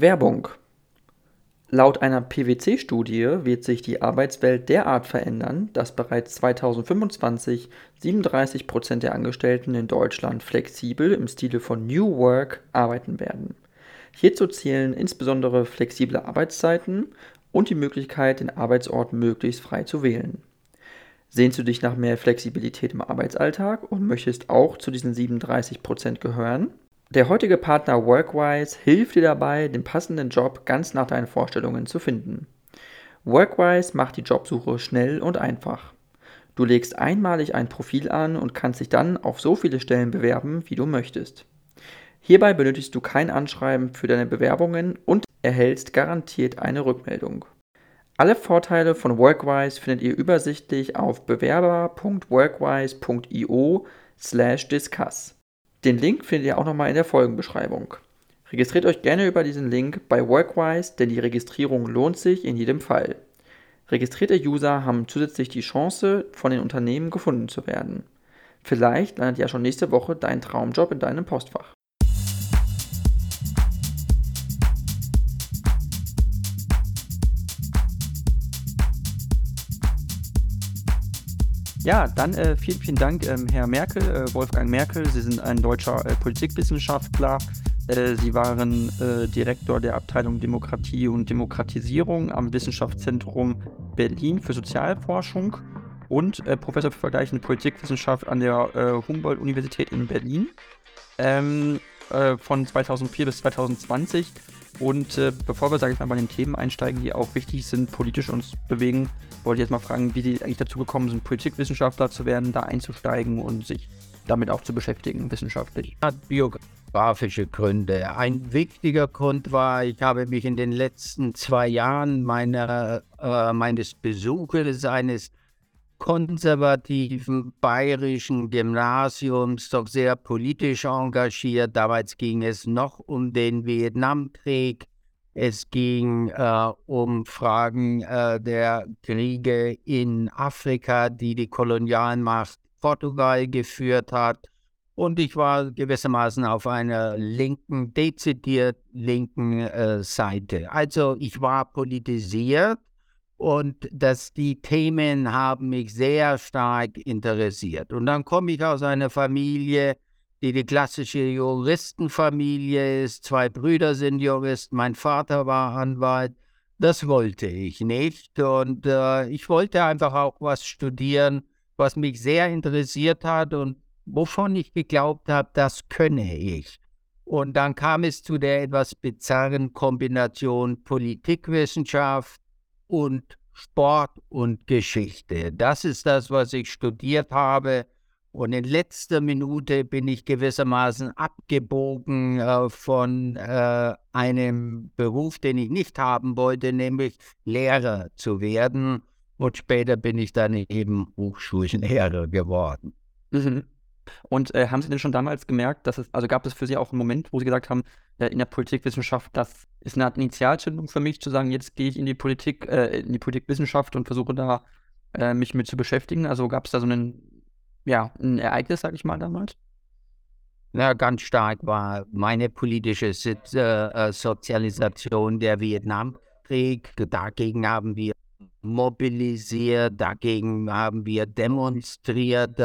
Werbung. Laut einer PwC-Studie wird sich die Arbeitswelt derart verändern, dass bereits 2025 37 Prozent der Angestellten in Deutschland flexibel im Stile von New Work arbeiten werden. Hierzu zählen insbesondere flexible Arbeitszeiten und die Möglichkeit, den Arbeitsort möglichst frei zu wählen. Sehnst du dich nach mehr Flexibilität im Arbeitsalltag und möchtest auch zu diesen 37 Prozent gehören? Der heutige Partner Workwise hilft dir dabei, den passenden Job ganz nach deinen Vorstellungen zu finden. Workwise macht die Jobsuche schnell und einfach. Du legst einmalig ein Profil an und kannst dich dann auf so viele Stellen bewerben, wie du möchtest. Hierbei benötigst du kein Anschreiben für deine Bewerbungen und erhältst garantiert eine Rückmeldung. Alle Vorteile von Workwise findet ihr übersichtlich auf bewerber.workwise.io/discuss. Den Link findet ihr auch nochmal in der Folgenbeschreibung. Registriert euch gerne über diesen Link bei Workwise, denn die Registrierung lohnt sich in jedem Fall. Registrierte User haben zusätzlich die Chance, von den Unternehmen gefunden zu werden. Vielleicht landet ja schon nächste Woche dein Traumjob in deinem Postfach. Ja, dann äh, vielen, vielen Dank, ähm, Herr Merkel, äh, Wolfgang Merkel. Sie sind ein deutscher äh, Politikwissenschaftler. Äh, Sie waren äh, Direktor der Abteilung Demokratie und Demokratisierung am Wissenschaftszentrum Berlin für Sozialforschung und äh, Professor für vergleichende Politikwissenschaft an der Humboldt-Universität in Berlin ähm, von 2004 bis 2020 und äh, bevor wir, sage ich mal, bei den Themen einsteigen, die auch wichtig sind, politisch uns bewegen, wollte ich jetzt mal fragen, wie Sie eigentlich dazu gekommen sind, Politikwissenschaftler zu werden, da einzusteigen und sich damit auch zu beschäftigen, wissenschaftlich. Hat biografische Gründe. Ein wichtiger Grund war, ich habe mich in den letzten zwei Jahren meiner, äh, meines Besuches eines konservativen bayerischen Gymnasiums doch sehr politisch engagiert. Damals ging es noch um den Vietnamkrieg. Es ging äh, um Fragen äh, der Kriege in Afrika, die die Kolonialmacht Portugal geführt hat. Und ich war gewissermaßen auf einer linken, dezidiert linken äh, Seite. Also ich war politisiert und dass die Themen haben mich sehr stark interessiert. Und dann komme ich aus einer Familie, die die klassische Juristenfamilie ist. Zwei Brüder sind Juristen, mein Vater war Anwalt. Das wollte ich nicht. Und äh, ich wollte einfach auch was studieren, was mich sehr interessiert hat und wovon ich geglaubt habe, das könne ich. Und dann kam es zu der etwas bizarren Kombination Politikwissenschaft, und Sport und Geschichte. Das ist das, was ich studiert habe. Und in letzter Minute bin ich gewissermaßen abgebogen äh, von äh, einem Beruf, den ich nicht haben wollte, nämlich Lehrer zu werden. Und später bin ich dann eben Hochschullehrer geworden. Mhm. Und äh, haben Sie denn schon damals gemerkt, dass es, also gab es für Sie auch einen Moment, wo Sie gesagt haben, in der Politikwissenschaft, das ist eine Initialzündung für mich, zu sagen, jetzt gehe ich in die Politik, äh, in die Politikwissenschaft und versuche da äh, mich mit zu beschäftigen? Also gab es da so einen, ja, ein Ereignis, sag ich mal, damals? Ja, ganz stark war meine politische äh, äh, Sozialisation der Vietnamkrieg. Dagegen haben wir mobilisiert, dagegen haben wir demonstriert.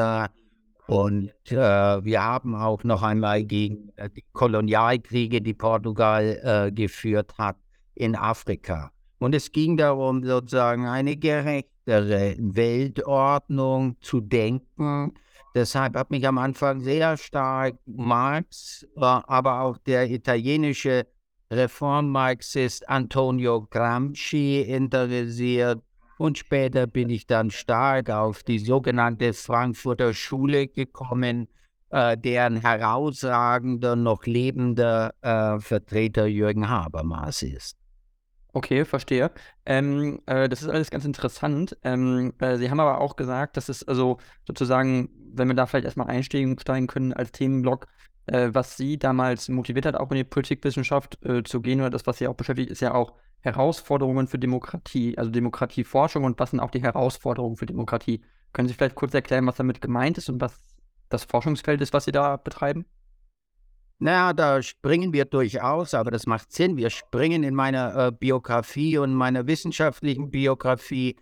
Und äh, wir haben auch noch einmal gegen äh, die Kolonialkriege, die Portugal äh, geführt hat, in Afrika. Und es ging darum, sozusagen eine gerechtere Weltordnung zu denken. Deshalb hat mich am Anfang sehr stark Marx, äh, aber auch der italienische Reformmarxist Antonio Gramsci interessiert und später bin ich dann stark auf die sogenannte Frankfurter Schule gekommen, äh, deren herausragender, noch lebender äh, Vertreter Jürgen Habermas ist. Okay, verstehe. Ähm, äh, das ist alles ganz interessant. Ähm, äh, Sie haben aber auch gesagt, dass es also sozusagen, wenn wir da vielleicht erstmal einsteigen können als Themenblock, äh, was Sie damals motiviert hat, auch in die Politikwissenschaft äh, zu gehen oder das, was Sie auch beschäftigt, ist ja auch Herausforderungen für Demokratie, also Demokratieforschung und was sind auch die Herausforderungen für Demokratie? Können Sie vielleicht kurz erklären, was damit gemeint ist und was das Forschungsfeld ist, was Sie da betreiben? Naja, da springen wir durchaus, aber das macht Sinn. Wir springen in meiner äh, Biografie und meiner wissenschaftlichen Biografie.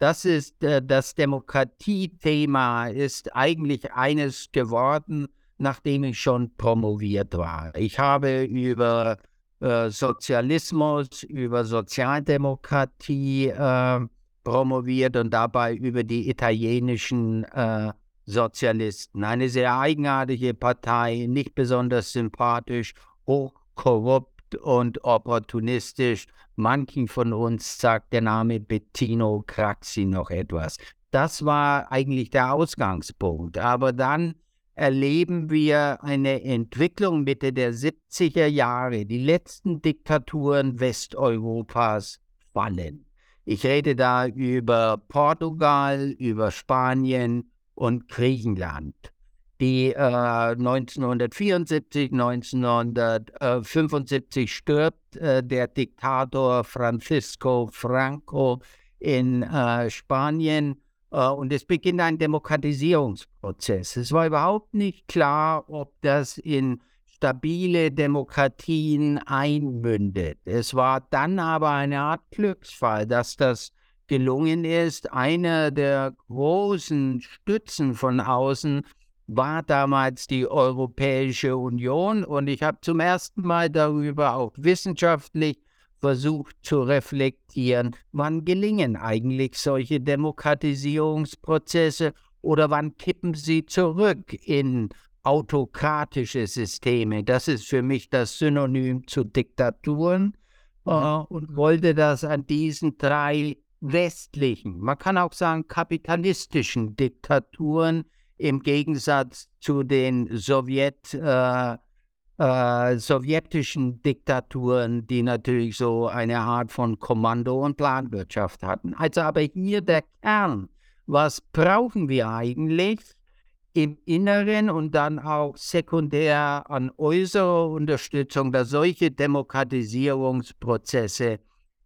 Das ist äh, das Demokratiethema, ist eigentlich eines geworden, nachdem ich schon promoviert war. Ich habe über äh, Sozialismus, über Sozialdemokratie äh, promoviert und dabei über die italienischen äh, Sozialisten. Eine sehr eigenartige Partei, nicht besonders sympathisch, hochkorrupt und opportunistisch. Manchen von uns sagt der Name Bettino Craxi noch etwas. Das war eigentlich der Ausgangspunkt. Aber dann erleben wir eine Entwicklung Mitte der 70er Jahre. Die letzten Diktaturen Westeuropas fallen. Ich rede da über Portugal, über Spanien, und Griechenland, die äh, 1974, 1975 stirbt äh, der Diktator Francisco Franco in äh, Spanien und es beginnt ein Demokratisierungsprozess. Es war überhaupt nicht klar, ob das in stabile Demokratien einmündet. Es war dann aber eine Art Glücksfall, dass das gelungen ist. Einer der großen Stützen von außen war damals die Europäische Union und ich habe zum ersten Mal darüber auch wissenschaftlich versucht zu reflektieren, wann gelingen eigentlich solche Demokratisierungsprozesse oder wann kippen sie zurück in autokratische Systeme. Das ist für mich das Synonym zu Diktaturen mhm. äh, und wollte das an diesen drei westlichen, man kann auch sagen kapitalistischen Diktaturen im Gegensatz zu den Sowjet, äh, äh, sowjetischen Diktaturen, die natürlich so eine Art von Kommando- und Planwirtschaft hatten. Also aber hier der Kern, was brauchen wir eigentlich im Inneren und dann auch sekundär an äußerer Unterstützung, dass solche Demokratisierungsprozesse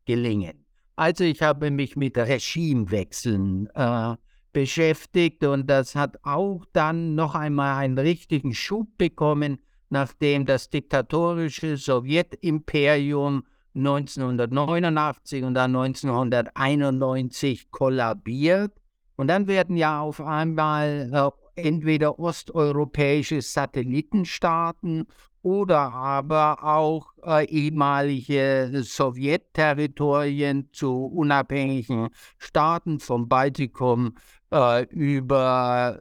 gelingen. Also ich habe mich mit Regimewechseln äh, beschäftigt und das hat auch dann noch einmal einen richtigen Schub bekommen, nachdem das diktatorische Sowjetimperium 1989 und dann 1991 kollabiert. Und dann werden ja auf einmal äh, entweder osteuropäische Satellitenstaaten oder aber auch äh, ehemalige Sowjetterritorien zu unabhängigen Staaten vom Baltikum äh, über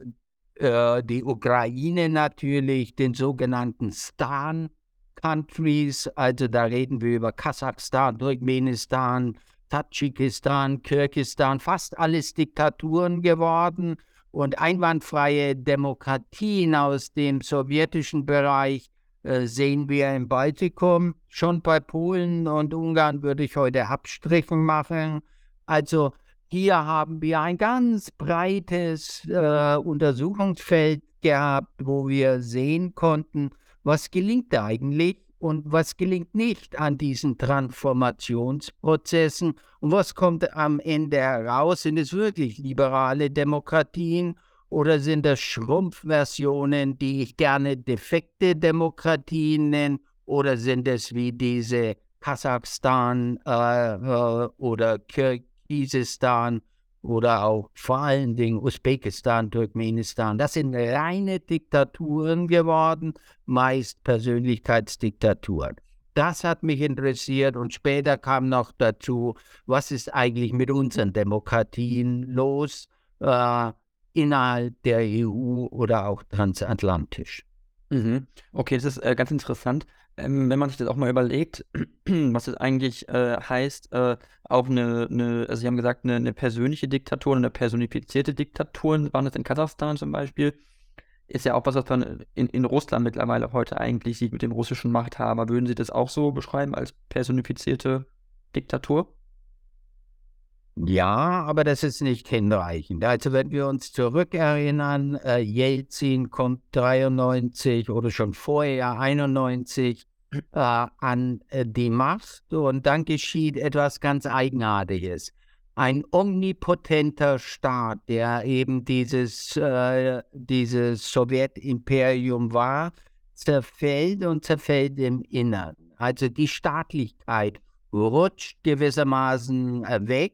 äh, die Ukraine natürlich, den sogenannten Stan Countries, also da reden wir über Kasachstan, Turkmenistan, Tadschikistan, Kirgistan, fast alles Diktaturen geworden und einwandfreie Demokratien aus dem sowjetischen Bereich äh, sehen wir im Baltikum. Schon bei Polen und Ungarn würde ich heute Abstrichen machen. Also hier haben wir ein ganz breites äh, Untersuchungsfeld gehabt, wo wir sehen konnten, was gelingt eigentlich und was gelingt nicht an diesen Transformationsprozessen und was kommt am Ende heraus. Sind es wirklich liberale Demokratien oder sind das Schrumpfversionen, die ich gerne defekte Demokratien nenne? Oder sind es wie diese Kasachstan äh, äh, oder Kirgisistan oder auch vor allen Dingen Usbekistan, Turkmenistan? Das sind reine Diktaturen geworden, meist Persönlichkeitsdiktaturen. Das hat mich interessiert und später kam noch dazu, was ist eigentlich mit unseren Demokratien los? Äh, innerhalb der EU oder auch transatlantisch. Mhm. Okay, das ist äh, ganz interessant. Ähm, wenn man sich das auch mal überlegt, was das eigentlich äh, heißt, äh, auch eine, eine, also Sie haben gesagt, eine, eine persönliche Diktatur, eine personifizierte Diktatur, waren das in Kasachstan zum Beispiel, ist ja auch was, was man in, in Russland mittlerweile heute eigentlich sieht mit dem russischen Machthaber. Würden Sie das auch so beschreiben als personifizierte Diktatur? Ja, aber das ist nicht hinreichend. Also wenn wir uns zurückerinnern, äh, Jelzin kommt 93 oder schon vorher 91 äh, an äh, die Macht und dann geschieht etwas ganz Eigenartiges. Ein omnipotenter Staat, der eben dieses, äh, dieses Sowjetimperium war, zerfällt und zerfällt im Innern. Also die Staatlichkeit rutscht gewissermaßen äh, weg.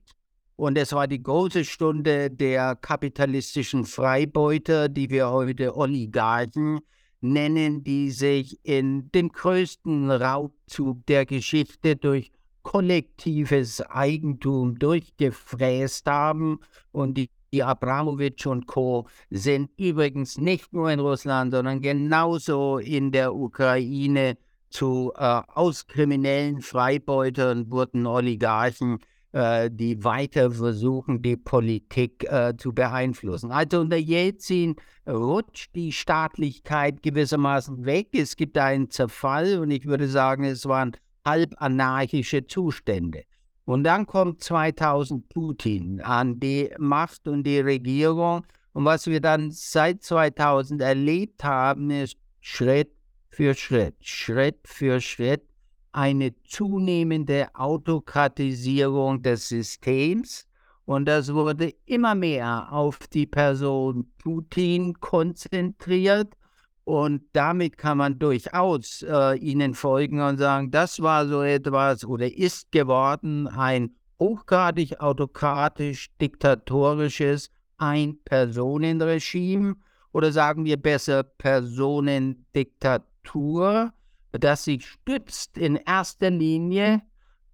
Und es war die große Stunde der kapitalistischen Freibeuter, die wir heute Oligarchen nennen, die sich in dem größten Raubzug der Geschichte durch kollektives Eigentum durchgefräst haben. Und die, die Abramowitsch und Co. sind übrigens nicht nur in Russland, sondern genauso in der Ukraine zu äh, aus Freibeutern wurden Oligarchen, äh, die weiter versuchen, die Politik äh, zu beeinflussen. Also unter Jelzin rutscht die Staatlichkeit gewissermaßen weg. Es gibt einen Zerfall und ich würde sagen, es waren halb anarchische Zustände. Und dann kommt 2000 Putin an die Macht und die Regierung. Und was wir dann seit 2000 erlebt haben, ist Schritt für Schritt, Schritt für Schritt eine zunehmende Autokratisierung des Systems. Und das wurde immer mehr auf die Person Putin konzentriert. Und damit kann man durchaus äh, ihnen folgen und sagen, das war so etwas oder ist geworden ein hochgradig autokratisch diktatorisches Ein-Personen-Regime oder sagen wir besser Personendiktatur das sich stützt in erster Linie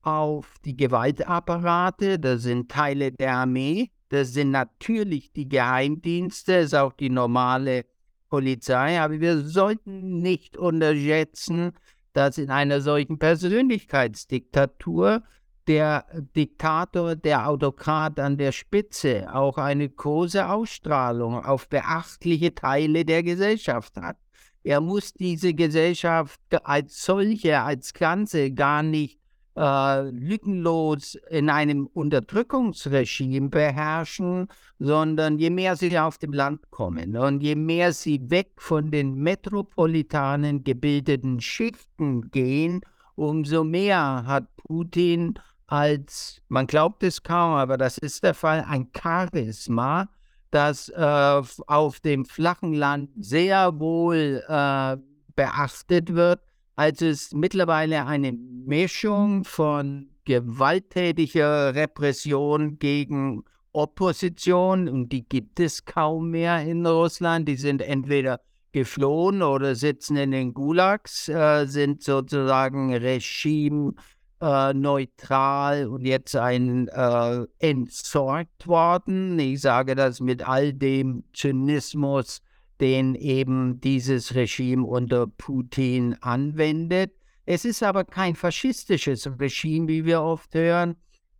auf die Gewaltapparate, das sind Teile der Armee, das sind natürlich die Geheimdienste, das ist auch die normale Polizei, aber wir sollten nicht unterschätzen, dass in einer solchen Persönlichkeitsdiktatur der Diktator, der Autokrat an der Spitze auch eine große Ausstrahlung auf beachtliche Teile der Gesellschaft hat. Er muss diese Gesellschaft als solche, als Ganze gar nicht äh, lückenlos in einem Unterdrückungsregime beherrschen, sondern je mehr sie auf dem Land kommen und je mehr sie weg von den metropolitanen gebildeten Schichten gehen, umso mehr hat Putin als, man glaubt es kaum, aber das ist der Fall, ein Charisma, das äh, auf dem flachen Land sehr wohl äh, beachtet wird. Also es mittlerweile eine Mischung von gewalttätiger Repression gegen Opposition und die gibt es kaum mehr in Russland. Die sind entweder geflohen oder sitzen in den Gulags, äh, sind sozusagen Regime äh, neutral und jetzt ein äh, entsorgt worden. Ich sage das mit all dem Zynismus, den eben dieses Regime unter Putin anwendet. Es ist aber kein faschistisches Regime, wie wir oft hören.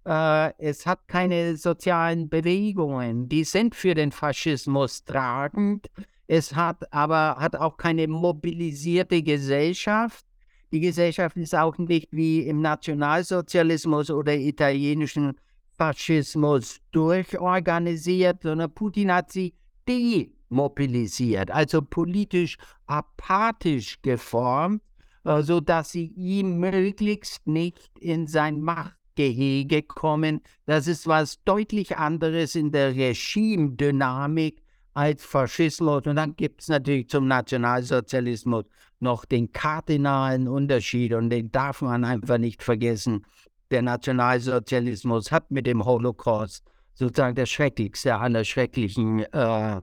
Äh, es hat keine sozialen Bewegungen, die sind für den Faschismus tragend. Es hat aber hat auch keine mobilisierte Gesellschaft. Die Gesellschaft ist auch nicht wie im Nationalsozialismus oder italienischen Faschismus durchorganisiert, sondern Putin hat sie demobilisiert, also politisch apathisch geformt, äh, sodass sie ihm möglichst nicht in sein Machtgehege kommen. Das ist was deutlich anderes in der Regimedynamik als Faschismus. Und dann gibt es natürlich zum Nationalsozialismus noch den kardinalen Unterschied und den darf man einfach nicht vergessen. Der Nationalsozialismus hat mit dem Holocaust sozusagen das schrecklichste aller schrecklichen äh,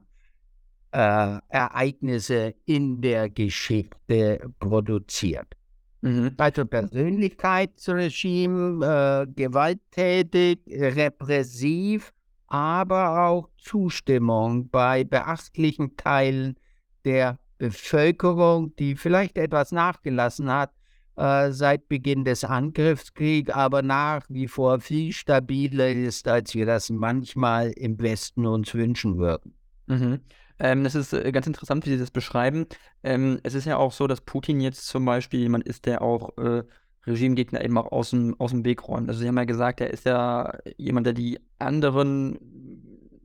äh, Ereignisse in der Geschichte produziert. Mhm. Also Persönlichkeitsregime, äh, gewalttätig, repressiv, aber auch Zustimmung bei beachtlichen Teilen der Bevölkerung, die vielleicht etwas nachgelassen hat äh, seit Beginn des Angriffskriegs, aber nach wie vor viel stabiler ist, als wir das manchmal im Westen uns wünschen würden. Mhm. Ähm, das ist äh, ganz interessant, wie Sie das beschreiben. Ähm, es ist ja auch so, dass Putin jetzt zum Beispiel jemand ist, der auch äh, Regimegegner eben auch aus dem, aus dem Weg räumt. Also Sie haben ja gesagt, er ist ja jemand, der die anderen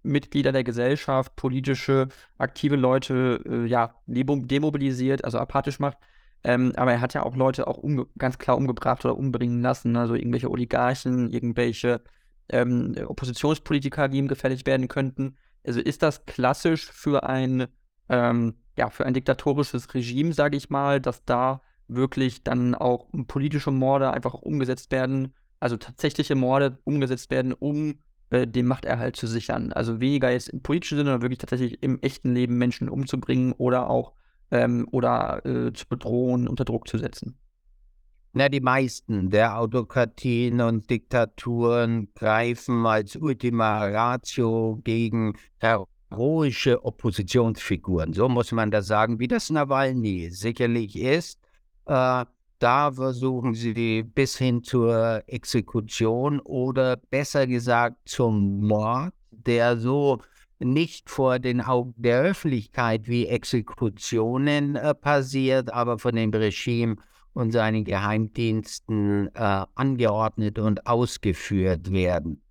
Mitglieder der Gesellschaft, politische, aktive Leute, äh, ja, demobilisiert, also apathisch macht. Ähm, aber er hat ja auch Leute auch ganz klar umgebracht oder umbringen lassen, also irgendwelche Oligarchen, irgendwelche ähm, Oppositionspolitiker, die ihm gefällig werden könnten. Also ist das klassisch für ein ähm, ja, für ein diktatorisches Regime, sage ich mal, dass da wirklich dann auch politische Morde einfach umgesetzt werden, also tatsächliche Morde umgesetzt werden, um äh, den Machterhalt zu sichern. Also weniger jetzt im politischen Sinne, sondern wirklich tatsächlich im echten Leben Menschen umzubringen oder auch ähm, oder äh, zu bedrohen, unter Druck zu setzen. Na, die meisten der Autokratien und Diktaturen greifen als Ultima Ratio gegen heroische Oppositionsfiguren. So muss man das sagen, wie das Nawalny sicherlich ist. Äh, da versuchen sie bis hin zur Exekution oder besser gesagt zum Mord, der so nicht vor den Augen der Öffentlichkeit wie Exekutionen äh, passiert, aber von dem Regime und seinen Geheimdiensten äh, angeordnet und ausgeführt werden.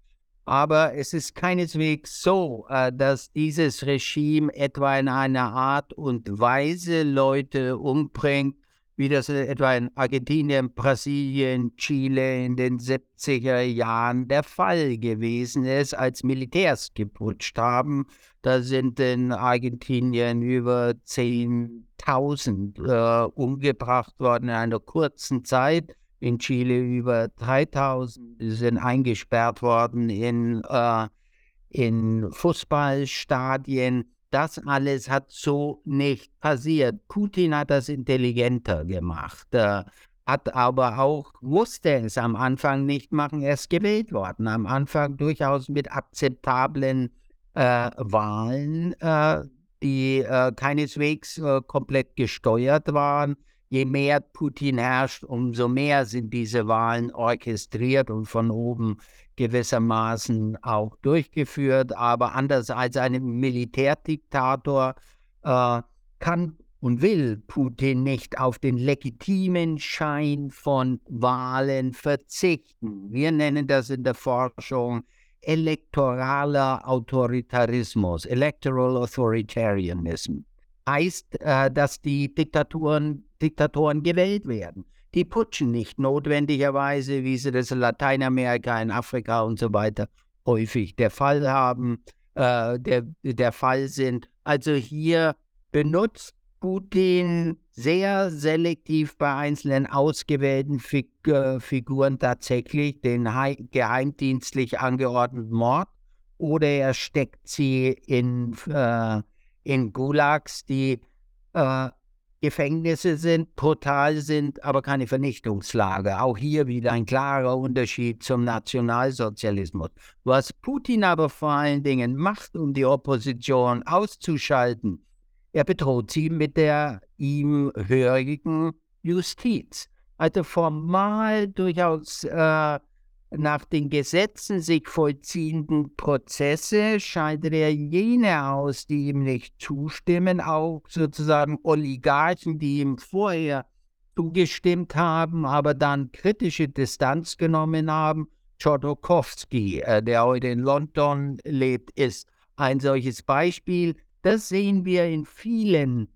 Aber es ist keineswegs so, äh, dass dieses Regime etwa in einer Art und Weise Leute umbringt, wie das etwa in Argentinien, Brasilien, Chile in den 70er Jahren der Fall gewesen ist, als Militärs geputscht haben. Da sind in Argentinien über 10.000 äh, umgebracht worden in einer kurzen Zeit. In Chile über 3.000 sind eingesperrt worden in, äh, in Fußballstadien. Das alles hat so nicht passiert. Putin hat das intelligenter gemacht, äh, hat aber auch, musste es am Anfang nicht machen, er ist gewählt worden. Am Anfang durchaus mit akzeptablen äh, Wahlen, äh, die äh, keineswegs äh, komplett gesteuert waren. Je mehr Putin herrscht, umso mehr sind diese Wahlen orchestriert und von oben gewissermaßen auch durchgeführt, aber anders als ein Militärdiktator äh, kann und will Putin nicht auf den legitimen Schein von Wahlen verzichten. Wir nennen das in der Forschung elektoraler Autoritarismus, Electoral Authoritarianism. Heißt, äh, dass die Diktaturen, Diktatoren gewählt werden die putschen nicht notwendigerweise, wie sie das in Lateinamerika, in Afrika und so weiter häufig der Fall haben, äh, der, der Fall sind. Also hier benutzt Putin sehr selektiv bei einzelnen ausgewählten Fig äh, Figuren tatsächlich den geheimdienstlich angeordneten Mord oder er steckt sie in, äh, in Gulags, die äh, Gefängnisse sind, brutal sind, aber keine Vernichtungslager. Auch hier wieder ein klarer Unterschied zum Nationalsozialismus. Was Putin aber vor allen Dingen macht, um die Opposition auszuschalten, er bedroht sie mit der ihm hörigen Justiz. Also formal durchaus äh, nach den Gesetzen sich vollziehenden Prozesse schaltet er jene aus, die ihm nicht zustimmen, auch sozusagen Oligarchen, die ihm vorher zugestimmt haben, aber dann kritische Distanz genommen haben. Chodorkowski, äh, der heute in London lebt, ist ein solches Beispiel. Das sehen wir in vielen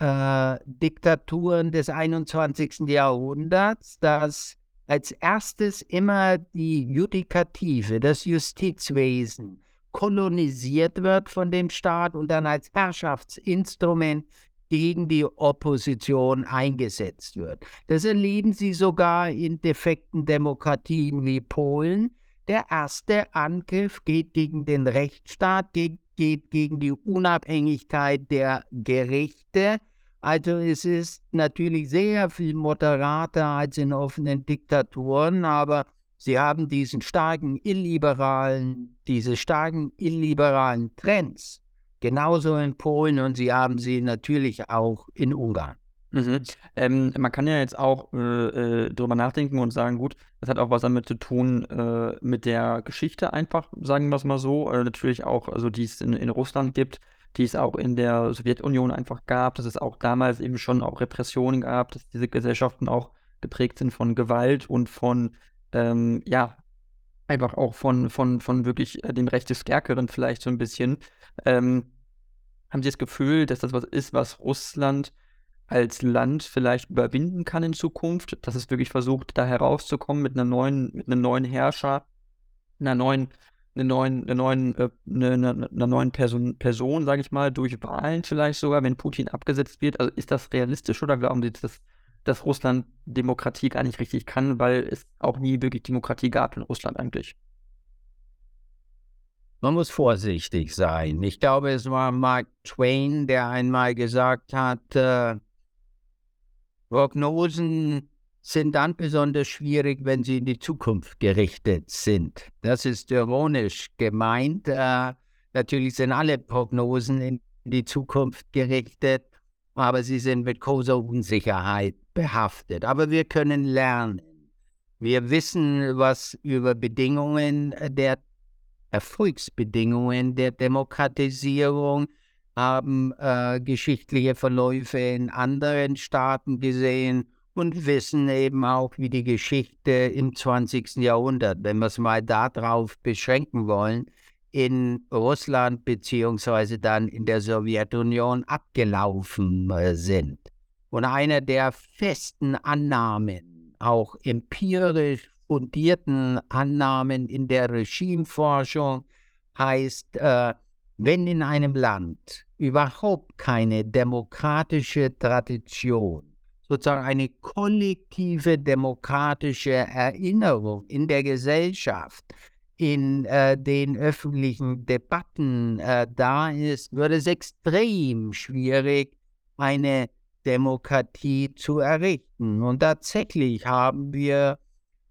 äh, Diktaturen des 21. Jahrhunderts, dass als erstes immer die Judikative, das Justizwesen kolonisiert wird von dem Staat und dann als Herrschaftsinstrument gegen die Opposition eingesetzt wird. Das erleben Sie sogar in defekten Demokratien wie Polen. Der erste Angriff geht gegen den Rechtsstaat, geht, geht gegen die Unabhängigkeit der Gerichte also es ist natürlich sehr viel moderater als in offenen Diktaturen, aber sie haben diesen starken illiberalen, diese starken illiberalen Trends genauso in Polen und sie haben sie natürlich auch in Ungarn. Mhm. Ähm, man kann ja jetzt auch äh, äh, drüber nachdenken und sagen, gut, das hat auch was damit zu tun äh, mit der Geschichte einfach, sagen wir es mal so. Äh, natürlich auch, also die es in, in Russland gibt die es auch in der Sowjetunion einfach gab, dass es auch damals eben schon auch Repressionen gab, dass diese Gesellschaften auch geprägt sind von Gewalt und von, ähm, ja, einfach auch von, von, von wirklich äh, dem Recht des Stärkeren vielleicht so ein bisschen. Ähm, haben Sie das Gefühl, dass das was ist, was Russland als Land vielleicht überwinden kann in Zukunft, dass es wirklich versucht, da herauszukommen mit einer neuen, mit einem neuen Herrscher, einer neuen eine neuen, eine neuen, äh, eine, eine, eine neuen Person, Person sage ich mal, durch Wahlen vielleicht sogar, wenn Putin abgesetzt wird? Also ist das realistisch oder glauben Sie, dass, dass Russland Demokratie gar nicht richtig kann, weil es auch nie wirklich Demokratie gab in Russland eigentlich? Man muss vorsichtig sein. Ich glaube, es war Mark Twain, der einmal gesagt hat, äh, Prognosen sind dann besonders schwierig, wenn sie in die Zukunft gerichtet sind. Das ist ironisch gemeint. Äh, natürlich sind alle Prognosen in die Zukunft gerichtet, aber sie sind mit großer Unsicherheit behaftet. Aber wir können lernen. Wir wissen was über Bedingungen der Erfolgsbedingungen der Demokratisierung, haben äh, geschichtliche Verläufe in anderen Staaten gesehen und wissen eben auch, wie die Geschichte im 20. Jahrhundert, wenn wir es mal darauf beschränken wollen, in Russland beziehungsweise dann in der Sowjetunion abgelaufen äh, sind. Und einer der festen Annahmen, auch empirisch fundierten Annahmen in der Regimeforschung heißt, äh, wenn in einem Land überhaupt keine demokratische Tradition sozusagen eine kollektive demokratische Erinnerung in der Gesellschaft, in äh, den öffentlichen Debatten äh, da ist, wird es extrem schwierig, eine Demokratie zu errichten. Und tatsächlich haben wir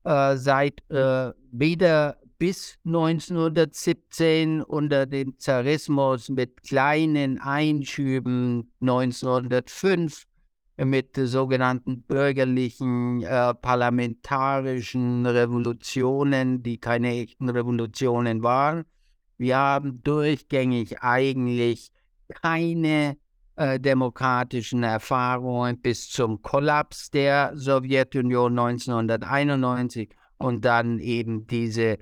äh, seit äh, weder bis 1917 unter dem Zarismus mit kleinen Einschüben 1905 mit sogenannten bürgerlichen äh, parlamentarischen Revolutionen, die keine echten Revolutionen waren. Wir haben durchgängig eigentlich keine äh, demokratischen Erfahrungen bis zum Kollaps der Sowjetunion 1991 und dann eben diese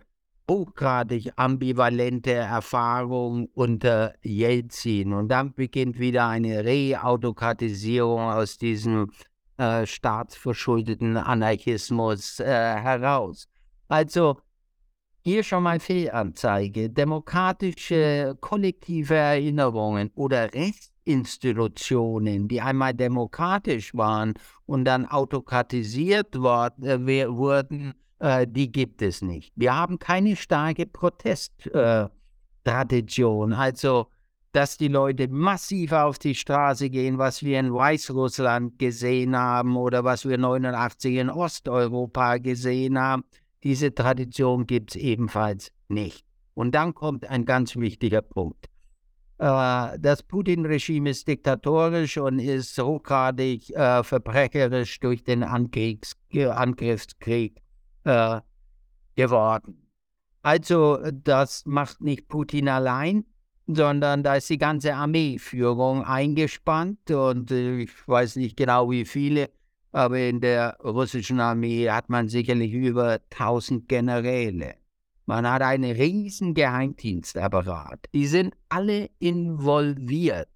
hochgradig ambivalente Erfahrung unter Jelzin. Und dann beginnt wieder eine Reautokratisierung aus diesem äh, staatsverschuldeten Anarchismus äh, heraus. Also hier schon mal Fehlanzeige. Demokratische kollektive Erinnerungen oder Rechtsinstitutionen, die einmal demokratisch waren und dann autokratisiert worden, äh, wurden, äh, die gibt es nicht. Wir haben keine starke Protesttradition. Äh, also, dass die Leute massiv auf die Straße gehen, was wir in Weißrussland gesehen haben oder was wir 89 in Osteuropa gesehen haben, diese Tradition gibt es ebenfalls nicht. Und dann kommt ein ganz wichtiger Punkt. Äh, das Putin-Regime ist diktatorisch und ist hochgradig äh, verbrecherisch durch den Angriffs Angriffskrieg äh, geworden. Also das macht nicht Putin allein, sondern da ist die ganze Armeeführung eingespannt und äh, ich weiß nicht genau wie viele, aber in der russischen Armee hat man sicherlich über 1000 Generäle. Man hat einen riesen Geheimdienstapparat. Die sind alle involviert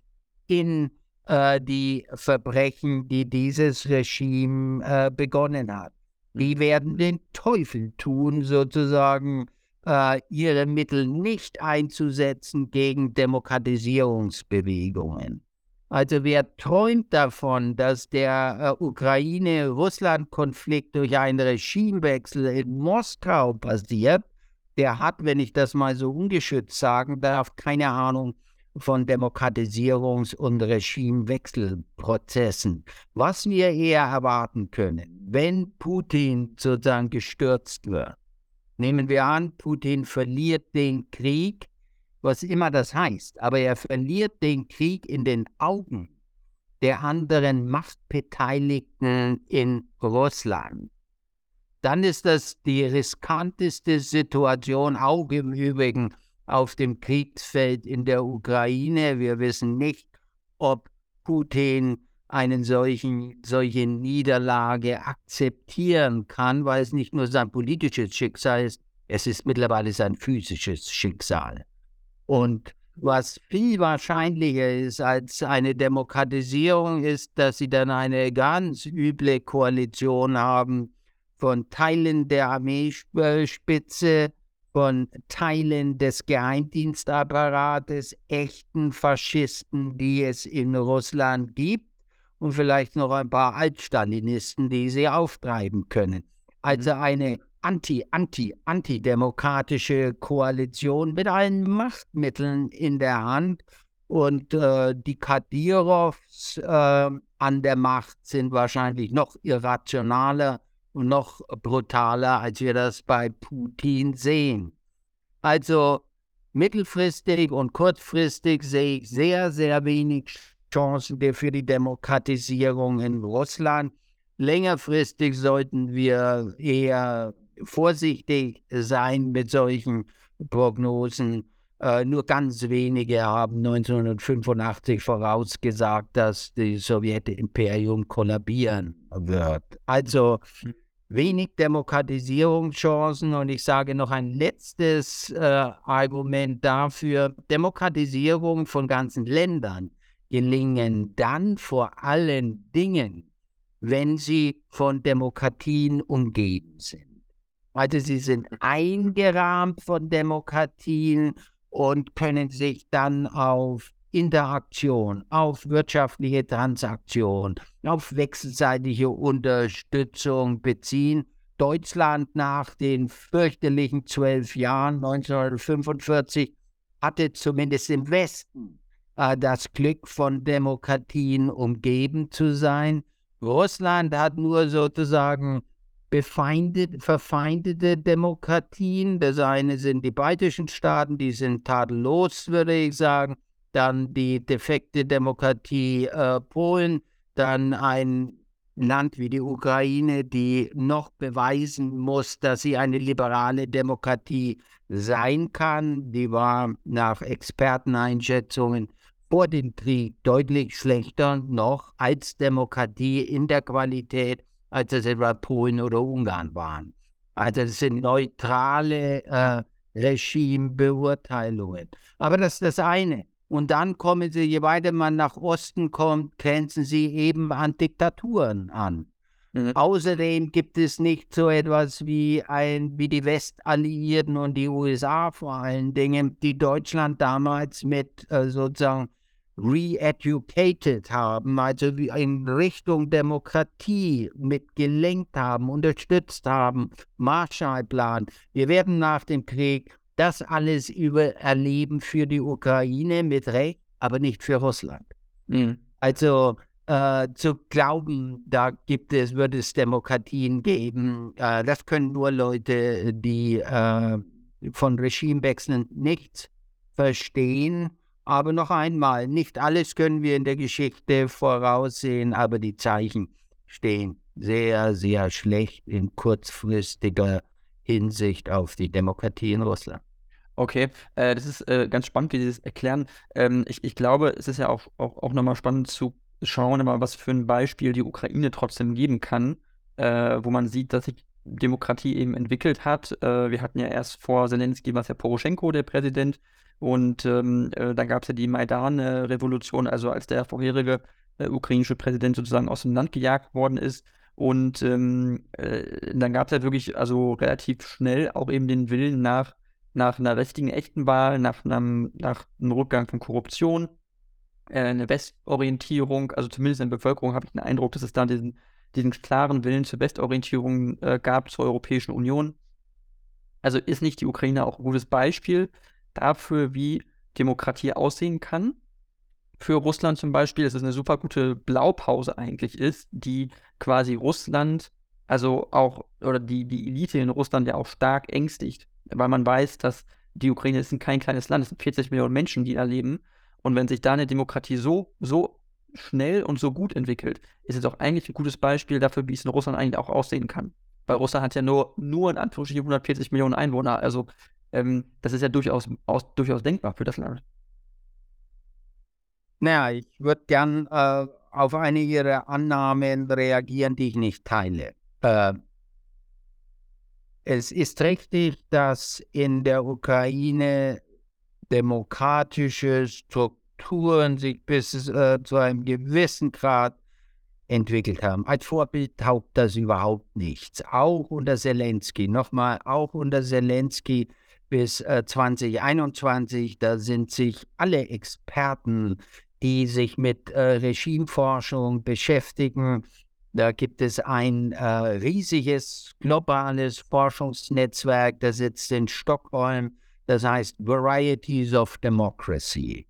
in äh, die Verbrechen, die dieses Regime äh, begonnen hat. Die werden den Teufel tun, sozusagen äh, ihre Mittel nicht einzusetzen gegen Demokratisierungsbewegungen. Also wer träumt davon, dass der äh, Ukraine-Russland-Konflikt durch einen Regimewechsel in Moskau passiert, der hat, wenn ich das mal so ungeschützt sagen darf, keine Ahnung von Demokratisierungs- und Regimewechselprozessen. Was wir eher erwarten können, wenn Putin sozusagen gestürzt wird. Nehmen wir an, Putin verliert den Krieg, was immer das heißt, aber er verliert den Krieg in den Augen der anderen Machtbeteiligten in Russland. Dann ist das die riskanteste Situation, auch im Übrigen auf dem Kriegsfeld in der Ukraine. Wir wissen nicht, ob Putin einen solchen, solche Niederlage akzeptieren kann, weil es nicht nur sein politisches Schicksal ist, es ist mittlerweile sein physisches Schicksal. Und was viel wahrscheinlicher ist als eine Demokratisierung, ist, dass sie dann eine ganz üble Koalition haben von Teilen der Armeespitze, von Teilen des Geheimdienstapparates, echten Faschisten, die es in Russland gibt und vielleicht noch ein paar Altstalinisten, die sie auftreiben können. Also mhm. eine anti, anti, antidemokratische Koalition mit allen Machtmitteln in der Hand. Und äh, die Kadyrovs äh, an der Macht sind wahrscheinlich noch irrationaler noch brutaler, als wir das bei Putin sehen. Also mittelfristig und kurzfristig sehe ich sehr, sehr wenig Chancen für die Demokratisierung in Russland. Längerfristig sollten wir eher vorsichtig sein mit solchen Prognosen. Äh, nur ganz wenige haben 1985 vorausgesagt, dass das Sowjetimperium kollabieren wird. Also wenig Demokratisierungschancen. Und ich sage noch ein letztes äh, Argument dafür. Demokratisierung von ganzen Ländern gelingen dann vor allen Dingen, wenn sie von Demokratien umgeben sind. Also sie sind eingerahmt von Demokratien und können sich dann auf Interaktion, auf wirtschaftliche Transaktion, auf wechselseitige Unterstützung beziehen. Deutschland nach den fürchterlichen zwölf Jahren 1945 hatte zumindest im Westen äh, das Glück von Demokratien umgeben zu sein. Russland hat nur sozusagen befeindet, verfeindete Demokratien. Das eine sind die baltischen Staaten, die sind tadellos, würde ich sagen. Dann die defekte Demokratie äh, Polen, dann ein Land wie die Ukraine, die noch beweisen muss, dass sie eine liberale Demokratie sein kann. Die war nach Experteneinschätzungen vor dem Krieg deutlich schlechter noch als Demokratie in der Qualität, als es etwa Polen oder Ungarn waren. Also das sind neutrale äh, Regimebeurteilungen. Aber das ist das eine. Und dann kommen sie, je weiter man nach Osten kommt, grenzen sie eben an Diktaturen an. Mhm. Außerdem gibt es nicht so etwas wie, ein, wie die Westalliierten und die USA vor allen Dingen, die Deutschland damals mit äh, sozusagen re-educated haben, also in Richtung Demokratie mitgelenkt haben, unterstützt haben, Marshallplan. Wir werden nach dem Krieg das alles über erleben für die Ukraine mit Recht, aber nicht für Russland. Mhm. Also äh, zu glauben, da gibt es, wird es Demokratien geben, äh, das können nur Leute, die äh, von Regimewechseln nichts verstehen aber noch einmal, nicht alles können wir in der Geschichte voraussehen, aber die Zeichen stehen sehr, sehr schlecht in kurzfristiger Hinsicht auf die Demokratie in Russland. Okay, äh, das ist äh, ganz spannend, wie Sie das erklären. Ähm, ich, ich glaube, es ist ja auch, auch, auch nochmal spannend zu schauen, was für ein Beispiel die Ukraine trotzdem geben kann, äh, wo man sieht, dass sich Demokratie eben entwickelt hat. Äh, wir hatten ja erst vor Zelensky, was ja Poroschenko, der Präsident, und ähm, äh, dann gab es ja die Maidan-Revolution, also als der vorherige äh, ukrainische Präsident sozusagen aus dem Land gejagt worden ist. Und ähm, äh, dann gab es ja wirklich also relativ schnell auch eben den Willen nach, nach einer richtigen, echten Wahl, nach einem, nach einem Rückgang von Korruption, äh, eine Westorientierung. Also zumindest in der Bevölkerung habe ich den Eindruck, dass es da diesen, diesen klaren Willen zur Westorientierung äh, gab, zur Europäischen Union. Also ist nicht die Ukraine auch ein gutes Beispiel dafür, wie Demokratie aussehen kann. Für Russland zum Beispiel, dass es eine super gute Blaupause eigentlich ist, die quasi Russland, also auch, oder die, die Elite in Russland ja auch stark ängstigt, weil man weiß, dass die Ukraine ist kein kleines Land, es sind 40 Millionen Menschen, die da leben. Und wenn sich da eine Demokratie so, so schnell und so gut entwickelt, ist es auch eigentlich ein gutes Beispiel dafür, wie es in Russland eigentlich auch aussehen kann. Weil Russland hat ja nur, nur in Anführungsstrichen 140 Millionen Einwohner. Also ähm, das ist ja durchaus, aus, durchaus denkbar für das Land. Naja, ich würde gern äh, auf einige Ihrer Annahmen reagieren, die ich nicht teile. Äh, es ist richtig, dass in der Ukraine demokratische Strukturen sich bis äh, zu einem gewissen Grad entwickelt haben. Als Vorbild taugt das überhaupt nichts. Auch unter Zelensky, nochmal, auch unter Zelensky bis äh, 2021. Da sind sich alle Experten, die sich mit äh, Regimeforschung beschäftigen, da gibt es ein äh, riesiges globales Forschungsnetzwerk, das sitzt in Stockholm, das heißt Varieties of Democracy.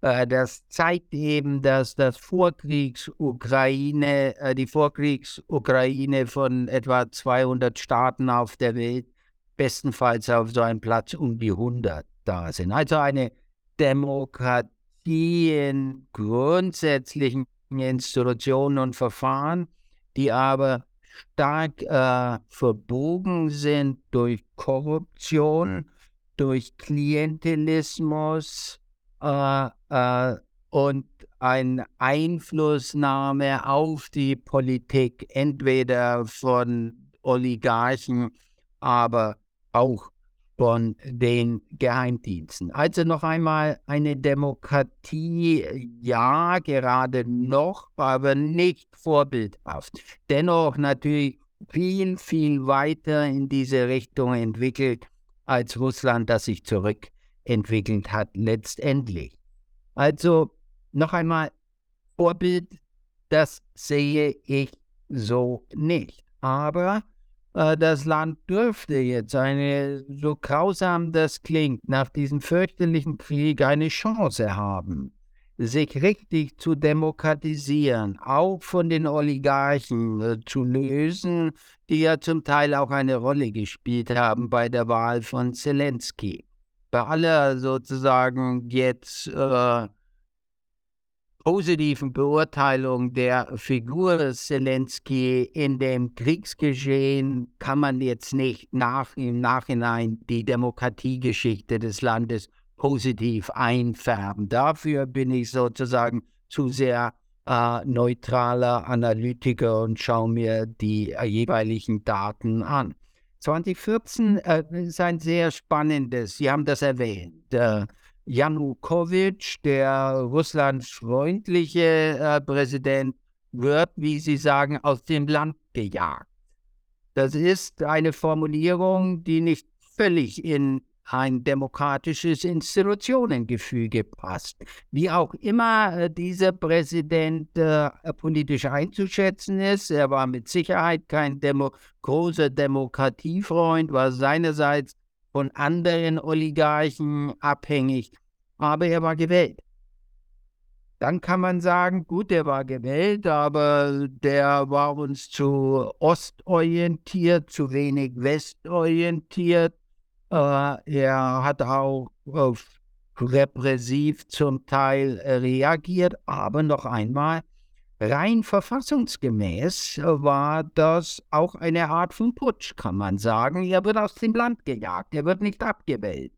Äh, das zeigt eben, dass das Vorkriegs-Ukraine, äh, die Vorkriegs-Ukraine von etwa 200 Staaten auf der Welt bestenfalls auf so einem Platz um die 100 da sind. Also eine Demokratie in grundsätzlichen Institutionen und Verfahren, die aber stark äh, verbogen sind durch Korruption, durch Klientelismus äh, äh, und eine Einflussnahme auf die Politik, entweder von Oligarchen, aber auch von den Geheimdiensten. Also noch einmal eine Demokratie, ja, gerade noch, aber nicht vorbildhaft. Dennoch natürlich viel, viel weiter in diese Richtung entwickelt als Russland, das sich zurückentwickelt hat letztendlich. Also noch einmal, Vorbild, das sehe ich so nicht. Aber das Land dürfte jetzt eine, so grausam das klingt, nach diesem fürchterlichen Krieg eine Chance haben, sich richtig zu demokratisieren, auch von den Oligarchen äh, zu lösen, die ja zum Teil auch eine Rolle gespielt haben bei der Wahl von Zelensky. Bei aller sozusagen jetzt äh, positiven Beurteilung der Figur Zelensky in dem Kriegsgeschehen kann man jetzt nicht nach, im Nachhinein die Demokratiegeschichte des Landes positiv einfärben. Dafür bin ich sozusagen zu sehr äh, neutraler Analytiker und schaue mir die äh, jeweiligen Daten an. 2014 äh, ist ein sehr spannendes, Sie haben das erwähnt, äh, Janukowitsch, der russlandfreundliche äh, Präsident, wird, wie Sie sagen, aus dem Land gejagt. Das ist eine Formulierung, die nicht völlig in ein demokratisches Institutionengefüge passt. Wie auch immer äh, dieser Präsident äh, politisch einzuschätzen ist, er war mit Sicherheit kein Demo großer Demokratiefreund, war seinerseits von anderen Oligarchen abhängig, aber er war gewählt. Dann kann man sagen, gut, er war gewählt, aber der war uns zu ostorientiert, zu wenig westorientiert. Äh, er hat auch repressiv zum Teil reagiert, aber noch einmal, Rein verfassungsgemäß war das auch eine Art von Putsch, kann man sagen. Er wird aus dem Land gejagt, er wird nicht abgewählt.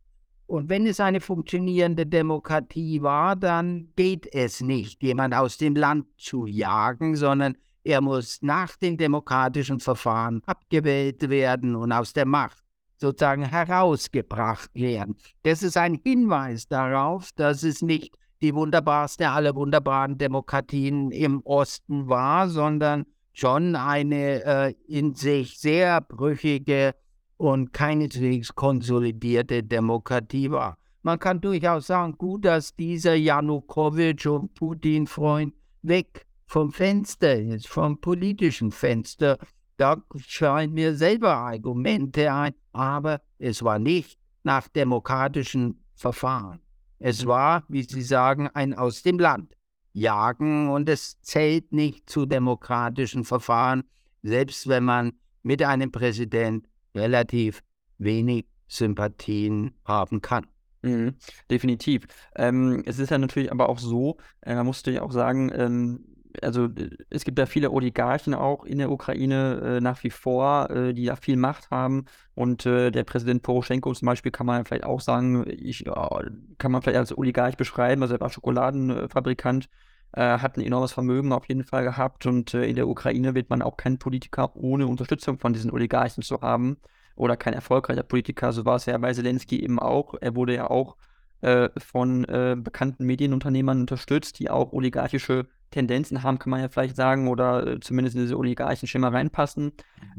Und wenn es eine funktionierende Demokratie war, dann geht es nicht, jemand aus dem Land zu jagen, sondern er muss nach den demokratischen Verfahren abgewählt werden und aus der Macht sozusagen herausgebracht werden. Das ist ein Hinweis darauf, dass es nicht die wunderbarste aller wunderbaren Demokratien im Osten war, sondern schon eine äh, in sich sehr brüchige und keineswegs konsolidierte Demokratie war. Man kann durchaus sagen, gut, dass dieser Janukowitsch und Putin-Freund weg vom Fenster ist, vom politischen Fenster. Da scheinen mir selber Argumente ein, aber es war nicht nach demokratischen Verfahren. Es war, wie Sie sagen, ein aus dem Land jagen und es zählt nicht zu demokratischen Verfahren, selbst wenn man mit einem Präsident relativ wenig Sympathien haben kann. Mhm, definitiv. Ähm, es ist ja natürlich aber auch so, äh, man musste ja auch sagen, ähm, also es gibt ja viele Oligarchen auch in der Ukraine äh, nach wie vor, äh, die ja viel Macht haben. Und äh, der Präsident Poroschenko zum Beispiel kann man vielleicht auch sagen, ich, kann man vielleicht als Oligarch beschreiben, also er war Schokoladenfabrikant, äh, hat ein enormes Vermögen auf jeden Fall gehabt. Und äh, in der Ukraine wird man auch kein Politiker ohne Unterstützung von diesen Oligarchen zu haben oder kein erfolgreicher Politiker. So war es ja bei Zelensky eben auch. Er wurde ja auch äh, von äh, bekannten Medienunternehmern unterstützt, die auch oligarchische Tendenzen haben, kann man ja vielleicht sagen, oder äh, zumindest in diese Oligarchenschema reinpassen.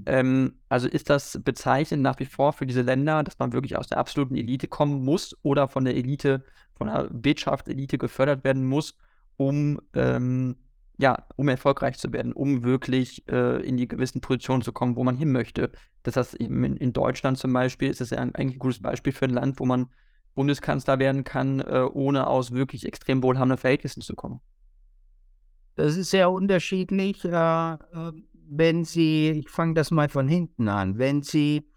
Ähm, also ist das bezeichnend nach wie vor für diese Länder, dass man wirklich aus der absoluten Elite kommen muss oder von der Elite, von der Wirtschaftselite gefördert werden muss, um ähm, ja, um erfolgreich zu werden, um wirklich äh, in die gewissen Positionen zu kommen, wo man hin möchte. Das heißt, eben in, in Deutschland zum Beispiel ist es ja eigentlich ein gutes Beispiel für ein Land, wo man Bundeskanzler werden kann, äh, ohne aus wirklich extrem wohlhabenden Verhältnissen zu kommen. Das ist sehr unterschiedlich. Äh, äh, wenn Sie, ich fange das mal von hinten an, wenn Sie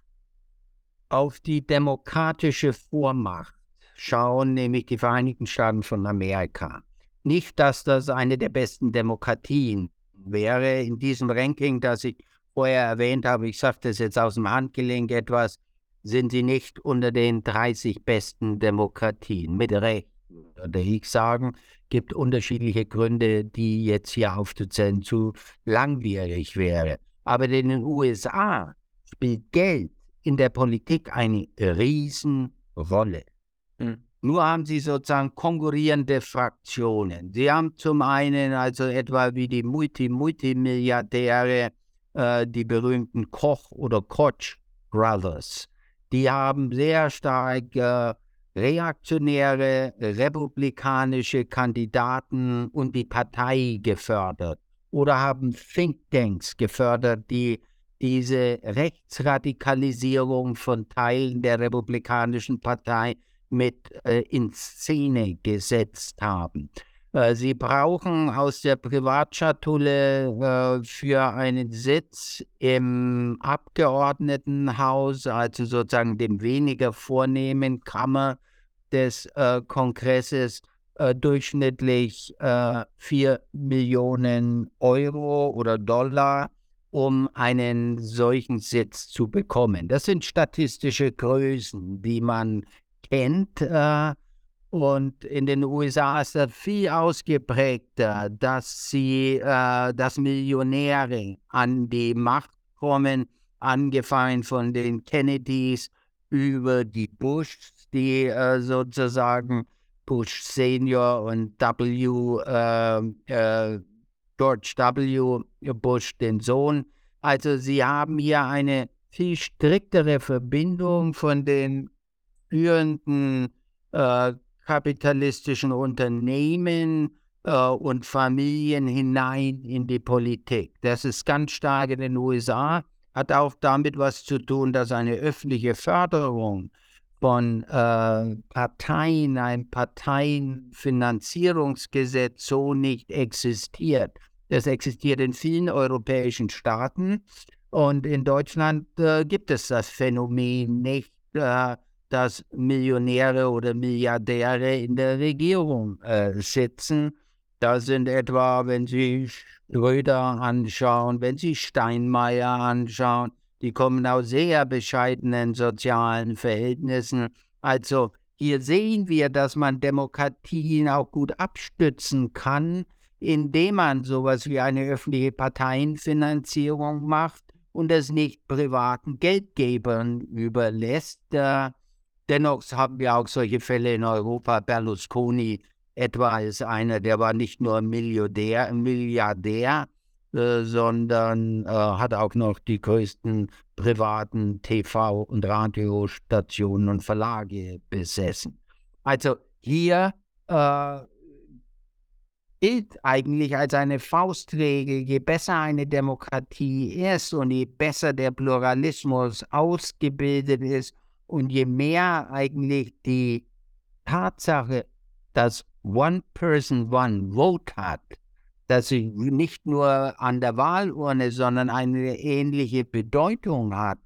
auf die demokratische Vormacht schauen, nämlich die Vereinigten Staaten von Amerika, nicht, dass das eine der besten Demokratien wäre. In diesem Ranking, das ich vorher erwähnt habe, ich sage das jetzt aus dem Handgelenk etwas, sind sie nicht unter den 30 besten Demokratien. Mit Recht würde ich sagen, gibt unterschiedliche Gründe, die jetzt hier aufzuzählen zu langwierig wäre. Aber in den USA spielt Geld in der Politik eine Riesenrolle. Hm. Nur haben sie sozusagen konkurrierende Fraktionen. Sie haben zum einen also etwa wie die Multi-Multimilliardäre, äh, die berühmten Koch- oder Koch Brothers. Die haben sehr stark äh, reaktionäre, republikanische Kandidaten und die Partei gefördert oder haben Thinktanks gefördert, die diese Rechtsradikalisierung von Teilen der Republikanischen Partei mit äh, in Szene gesetzt haben. Äh, sie brauchen aus der Privatschatulle äh, für einen Sitz im Abgeordnetenhaus, also sozusagen dem weniger vornehmen Kammer des äh, Kongresses, äh, durchschnittlich äh, 4 Millionen Euro oder Dollar um einen solchen Sitz zu bekommen. Das sind statistische Größen, die man kennt. Und in den USA ist das viel ausgeprägter, dass sie, äh, dass Millionäre an die Macht kommen, angefangen von den Kennedys über die Bushs, die äh, sozusagen Bush Senior und W, äh, äh, George W. Bush, den Sohn. Also sie haben hier eine viel striktere Verbindung von den führenden äh, kapitalistischen Unternehmen äh, und Familien hinein in die Politik. Das ist ganz stark in den USA, hat auch damit was zu tun, dass eine öffentliche Förderung von äh, Parteien, ein Parteienfinanzierungsgesetz so nicht existiert. Das existiert in vielen europäischen Staaten und in Deutschland äh, gibt es das Phänomen nicht. Äh, dass Millionäre oder Milliardäre in der Regierung äh, sitzen. Da sind etwa, wenn Sie Schröder anschauen, wenn Sie Steinmeier anschauen, die kommen aus sehr bescheidenen sozialen Verhältnissen. Also hier sehen wir, dass man Demokratien auch gut abstützen kann, indem man sowas wie eine öffentliche Parteienfinanzierung macht und es nicht privaten Geldgebern überlässt. Äh, Dennoch haben wir auch solche Fälle in Europa. Berlusconi etwa ist einer, der war nicht nur Milliardär, Milliardär äh, sondern äh, hat auch noch die größten privaten TV- und Radiostationen und Verlage besessen. Also hier äh, gilt eigentlich als eine Faustregel, je besser eine Demokratie ist und je besser der Pluralismus ausgebildet ist, und je mehr eigentlich die Tatsache, dass One Person One Vote hat, dass sie nicht nur an der Wahlurne, sondern eine ähnliche Bedeutung hat,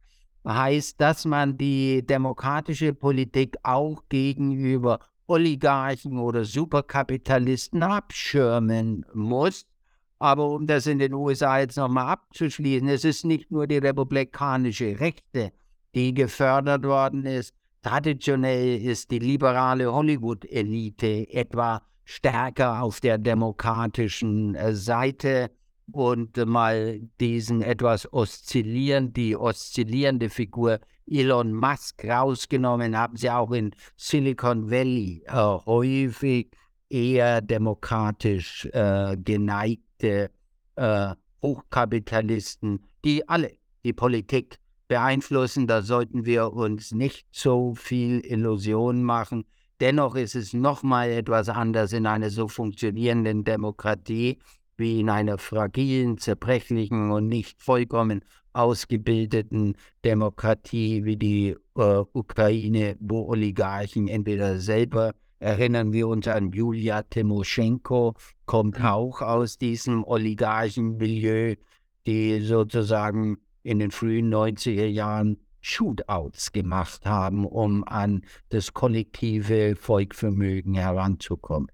heißt, dass man die demokratische Politik auch gegenüber Oligarchen oder Superkapitalisten abschirmen muss. Aber um das in den USA jetzt nochmal abzuschließen, es ist nicht nur die republikanische Rechte, die gefördert worden ist. Traditionell ist die liberale Hollywood-Elite etwa stärker auf der demokratischen äh, Seite und mal diesen etwas oszillieren, die oszillierende Figur Elon Musk rausgenommen, haben sie auch in Silicon Valley äh, häufig eher demokratisch äh, geneigte äh, Hochkapitalisten, die alle die Politik beeinflussen. Da sollten wir uns nicht so viel Illusion machen. Dennoch ist es nochmal etwas anders in einer so funktionierenden Demokratie wie in einer fragilen, zerbrechlichen und nicht vollkommen ausgebildeten Demokratie wie die äh, Ukraine, wo Oligarchen entweder selber, erinnern wir uns an Julia Timoschenko, kommt auch aus diesem Oligarchenmilieu, die sozusagen in den frühen 90er Jahren Shootouts gemacht haben, um an das kollektive Volkvermögen heranzukommen.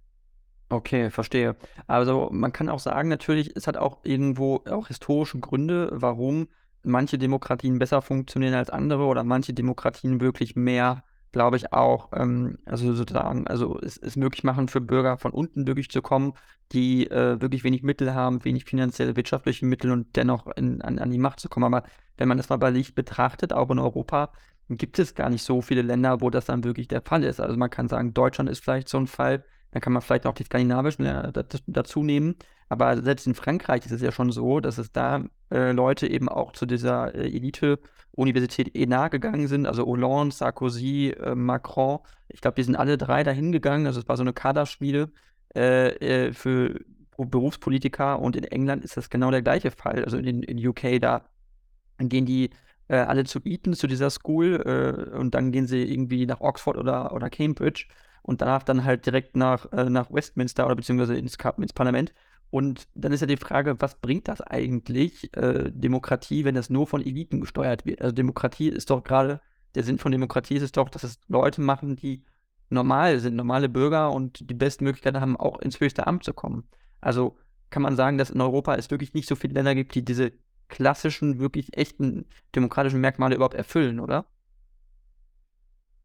Okay, verstehe. Also man kann auch sagen, natürlich, es hat auch irgendwo auch historische Gründe, warum manche Demokratien besser funktionieren als andere oder manche Demokratien wirklich mehr, glaube ich, auch, ähm, also sozusagen, also es, es möglich machen für Bürger von unten wirklich zu kommen, die äh, wirklich wenig Mittel haben, wenig finanzielle, wirtschaftliche Mittel und dennoch in, an, an die Macht zu kommen. Aber wenn man das mal bei Licht betrachtet, auch in Europa, gibt es gar nicht so viele Länder, wo das dann wirklich der Fall ist. Also man kann sagen, Deutschland ist vielleicht so ein Fall, dann kann man vielleicht auch die skandinavischen Länder dazu nehmen. Aber selbst in Frankreich ist es ja schon so, dass es da äh, Leute eben auch zu dieser äh, Elite-Universität ENA gegangen sind. Also Hollande, Sarkozy, äh, Macron. Ich glaube, die sind alle drei dahin gegangen. Also es war so eine Kaderschmiede äh, äh, für Berufspolitiker. Und in England ist das genau der gleiche Fall. Also in, in UK, da gehen die äh, alle zu Eton, zu dieser School. und dann gehen sie irgendwie nach Oxford oder, oder Cambridge und danach dann halt direkt nach, äh, nach Westminster oder beziehungsweise ins, ins, Parlament. Und dann ist ja die Frage, was bringt das eigentlich, äh, Demokratie, wenn das nur von Eliten gesteuert wird? Also Demokratie ist doch gerade, der Sinn von Demokratie ist es doch, dass es Leute machen, die normal sind, normale Bürger und die besten Möglichkeiten haben, auch ins höchste Amt zu kommen. Also kann man sagen, dass in Europa es wirklich nicht so viele Länder gibt, die diese klassischen, wirklich echten demokratischen Merkmale überhaupt erfüllen, oder?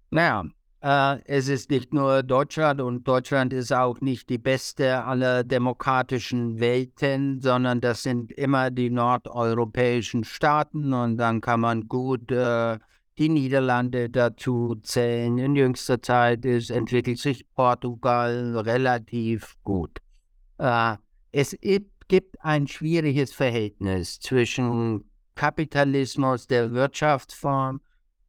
Naja, äh, es ist nicht nur Deutschland und Deutschland ist auch nicht die beste aller demokratischen Welten, sondern das sind immer die nordeuropäischen Staaten und dann kann man gut äh, die Niederlande dazu zählen. In jüngster Zeit ist, entwickelt sich Portugal relativ gut. Äh, es gibt ein schwieriges Verhältnis zwischen Kapitalismus, der Wirtschaftsform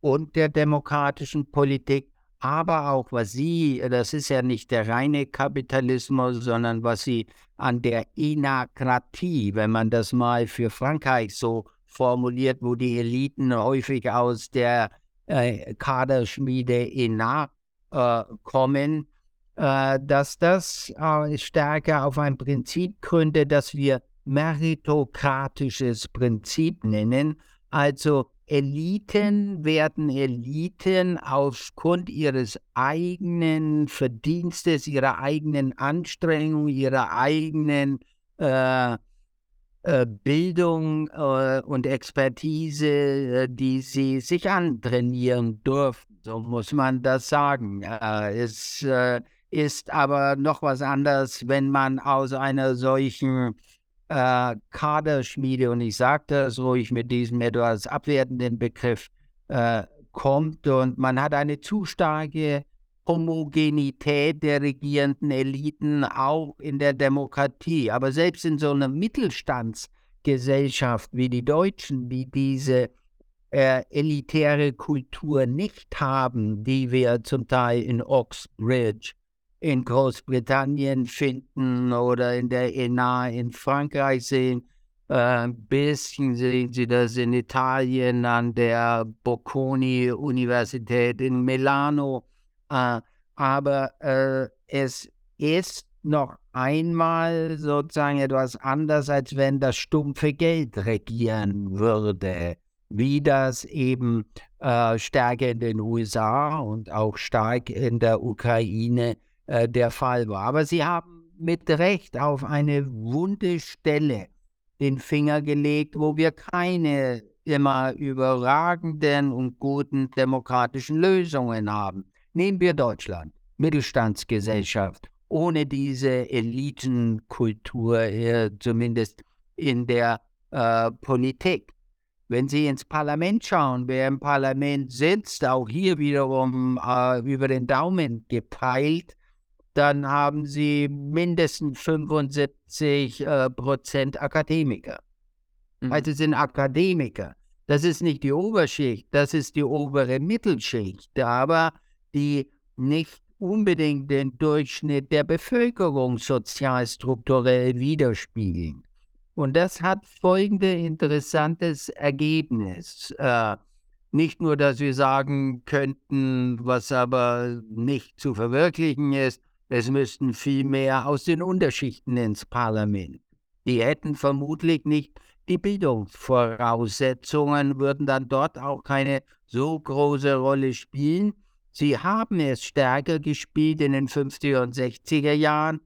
und der demokratischen Politik aber auch was Sie, das ist ja nicht der reine Kapitalismus, sondern was Sie an der Enokratie, wenn man das mal für Frankreich so formuliert, wo die Eliten häufig aus der äh, Kaderschmiede ENA äh, kommen, äh, dass das äh, stärker auf ein Prinzip gründet, das wir meritokratisches Prinzip nennen, also Eliten werden Eliten aufgrund ihres eigenen Verdienstes, ihrer eigenen Anstrengung, ihrer eigenen äh, äh, Bildung äh, und Expertise, äh, die sie sich antrainieren dürfen. So muss man das sagen. Es äh, ist aber noch was anderes, wenn man aus einer solchen äh, Kaderschmiede, und ich sage das ruhig mit diesem etwas abwertenden Begriff, äh, kommt und man hat eine zu starke Homogenität der regierenden Eliten auch in der Demokratie. Aber selbst in so einer Mittelstandsgesellschaft wie die Deutschen, die diese äh, elitäre Kultur nicht haben, die wir zum Teil in Oxbridge in Großbritannien finden oder in der ENA in Frankreich sehen. Äh, ein bisschen sehen Sie das in Italien an der Bocconi-Universität in Milano. Äh, aber äh, es ist noch einmal sozusagen etwas anders, als wenn das stumpfe Geld regieren würde, wie das eben äh, stärker in den USA und auch stark in der Ukraine äh, der Fall war. Aber Sie haben mit Recht auf eine wunde Stelle den Finger gelegt, wo wir keine immer überragenden und guten demokratischen Lösungen haben. Nehmen wir Deutschland, Mittelstandsgesellschaft, ohne diese Elitenkultur, zumindest in der äh, Politik. Wenn Sie ins Parlament schauen, wer im Parlament sitzt, auch hier wiederum äh, über den Daumen gepeilt, dann haben Sie mindestens 75 äh, Prozent Akademiker. Mhm. Also sind Akademiker. Das ist nicht die Oberschicht, das ist die obere Mittelschicht, aber die nicht unbedingt den Durchschnitt der Bevölkerung sozialstrukturell widerspiegeln. Und das hat folgende interessantes Ergebnis. Äh, nicht nur, dass wir sagen könnten, was aber nicht zu verwirklichen ist, es müssten viel mehr aus den Unterschichten ins Parlament. Die hätten vermutlich nicht die Bildungsvoraussetzungen, würden dann dort auch keine so große Rolle spielen. Sie haben es stärker gespielt in den 50er und 60er Jahren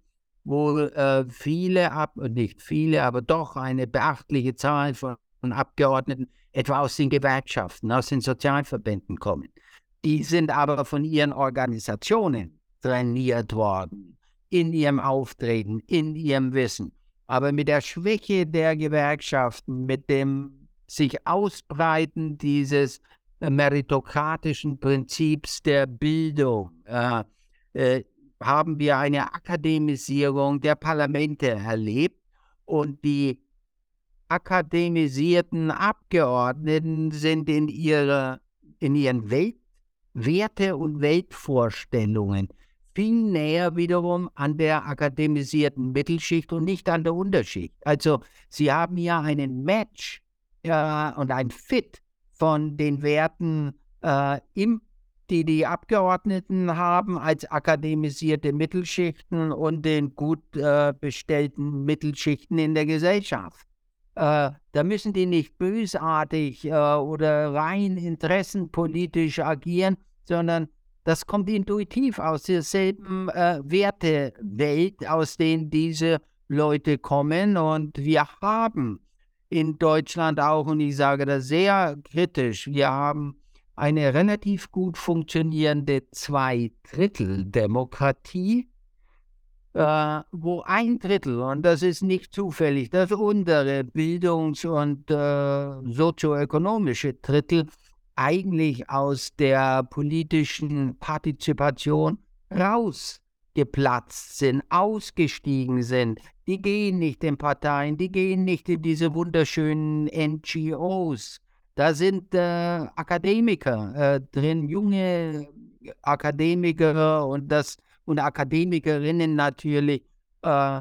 wo äh, viele, ab, nicht viele, aber doch eine beachtliche Zahl von, von Abgeordneten etwa aus den Gewerkschaften, aus den Sozialverbänden kommen. Die sind aber von ihren Organisationen trainiert worden, in ihrem Auftreten, in ihrem Wissen. Aber mit der Schwäche der Gewerkschaften, mit dem sich Ausbreiten dieses meritokratischen Prinzips der Bildung, äh, äh, haben wir eine Akademisierung der Parlamente erlebt und die akademisierten Abgeordneten sind in, ihrer, in ihren Welt, Werte- und Weltvorstellungen viel näher wiederum an der akademisierten Mittelschicht und nicht an der Unterschicht. Also sie haben ja einen Match äh, und ein Fit von den Werten äh, im die die Abgeordneten haben als akademisierte Mittelschichten und den gut äh, bestellten Mittelschichten in der Gesellschaft. Äh, da müssen die nicht bösartig äh, oder rein interessenpolitisch agieren, sondern das kommt intuitiv aus derselben äh, Wertewelt, aus denen diese Leute kommen. Und wir haben in Deutschland auch, und ich sage das sehr kritisch, wir haben eine relativ gut funktionierende Zweidrittel-Demokratie, äh, wo ein Drittel, und das ist nicht zufällig, das untere Bildungs- und äh, sozioökonomische Drittel eigentlich aus der politischen Partizipation rausgeplatzt sind, ausgestiegen sind. Die gehen nicht in Parteien, die gehen nicht in diese wunderschönen NGOs, da sind äh, Akademiker äh, drin, junge Akademiker und das und Akademikerinnen natürlich, äh,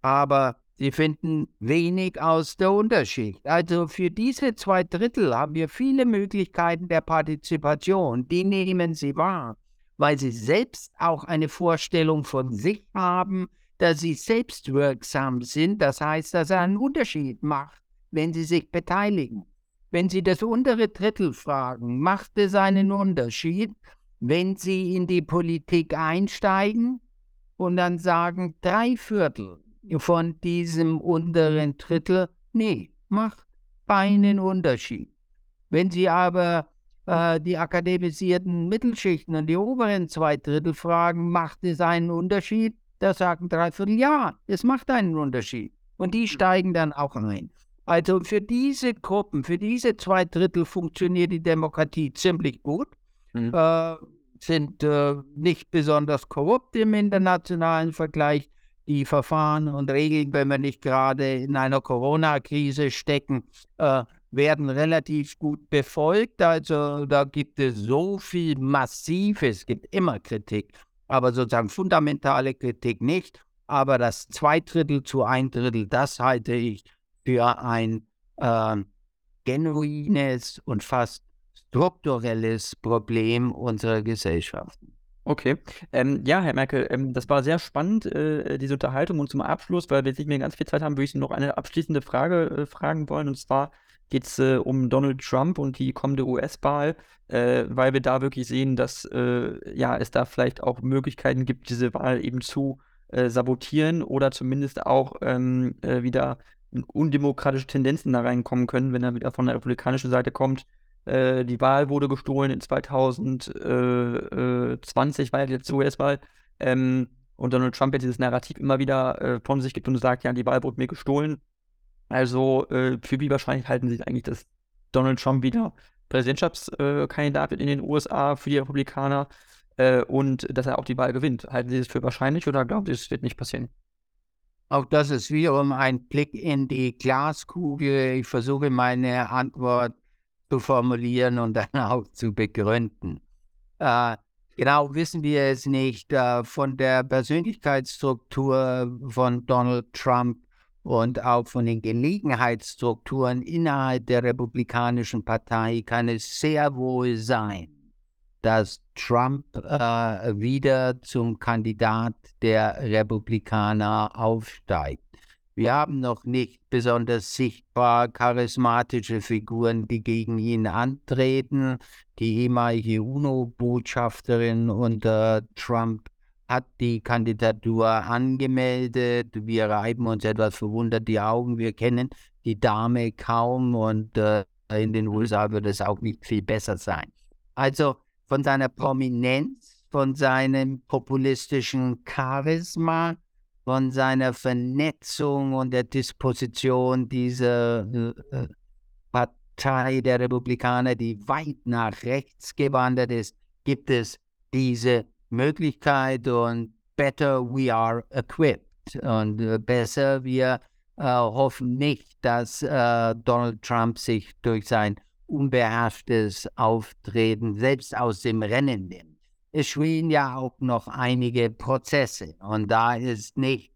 aber sie finden wenig aus der Unterschicht. Also für diese zwei Drittel haben wir viele Möglichkeiten der Partizipation. Die nehmen sie wahr, weil sie selbst auch eine Vorstellung von sich haben, dass sie selbstwirksam sind. Das heißt, dass er einen Unterschied macht, wenn sie sich beteiligen. Wenn Sie das untere Drittel fragen, macht es einen Unterschied, wenn Sie in die Politik einsteigen und dann sagen drei Viertel von diesem unteren Drittel, nee, macht keinen Unterschied. Wenn Sie aber äh, die akademisierten Mittelschichten und die oberen zwei Drittel fragen, macht es einen Unterschied? Da sagen drei Viertel, ja, es macht einen Unterschied. Und die steigen dann auch ein. Also für diese Gruppen, für diese zwei Drittel funktioniert die Demokratie ziemlich gut, mhm. äh, sind äh, nicht besonders korrupt im internationalen Vergleich. Die Verfahren und Regeln, wenn wir nicht gerade in einer Corona-Krise stecken, äh, werden relativ gut befolgt. Also da gibt es so viel Massives, es gibt immer Kritik, aber sozusagen fundamentale Kritik nicht. Aber das Zweidrittel zu ein Drittel, das halte ich für ein äh, genuines und fast strukturelles Problem unserer Gesellschaft. Okay. Ähm, ja, Herr Merkel, ähm, das war sehr spannend, äh, diese Unterhaltung. Und zum Abschluss, weil wir jetzt nicht mehr ganz viel Zeit haben, würde ich Sie noch eine abschließende Frage äh, fragen wollen. Und zwar geht es äh, um Donald Trump und die kommende US-Wahl, äh, weil wir da wirklich sehen, dass äh, ja, es da vielleicht auch Möglichkeiten gibt, diese Wahl eben zu äh, sabotieren oder zumindest auch ähm, wieder undemokratische Tendenzen da reinkommen können, wenn er wieder von der republikanischen Seite kommt. Äh, die Wahl wurde gestohlen in 2020, war ja jetzt US-Wahl. Ähm, und Donald Trump jetzt dieses Narrativ immer wieder äh, von sich gibt und sagt, ja, die Wahl wurde mir gestohlen. Also äh, für wie wahrscheinlich halten Sie eigentlich, dass Donald Trump wieder Präsidentschaftskandidat wird in den USA für die Republikaner äh, und dass er auch die Wahl gewinnt? Halten Sie das für wahrscheinlich oder glauben Sie, es wird nicht passieren? Auch das ist wiederum ein Blick in die Glaskugel. Ich versuche meine Antwort zu formulieren und dann auch zu begründen. Äh, genau wissen wir es nicht. Äh, von der Persönlichkeitsstruktur von Donald Trump und auch von den Gelegenheitsstrukturen innerhalb der Republikanischen Partei kann es sehr wohl sein, dass Trump äh, wieder zum Kandidat der Republikaner aufsteigt. Wir haben noch nicht besonders sichtbar charismatische Figuren, die gegen ihn antreten. Die ehemalige UNO-Botschafterin unter Trump hat die Kandidatur angemeldet. Wir reiben uns etwas verwundert die Augen. Wir kennen die Dame kaum und äh, in den USA wird es auch nicht viel besser sein. Also von seiner Prominenz, von seinem populistischen Charisma, von seiner Vernetzung und der Disposition dieser äh, äh, Partei der Republikaner, die weit nach rechts gewandert ist, gibt es diese Möglichkeit und better we are equipped und äh, besser wir äh, hoffen nicht, dass Donald Trump sich durch sein unbeherrschtes Auftreten selbst aus dem Rennen nimmt. Es schwelen ja auch noch einige Prozesse und da ist nicht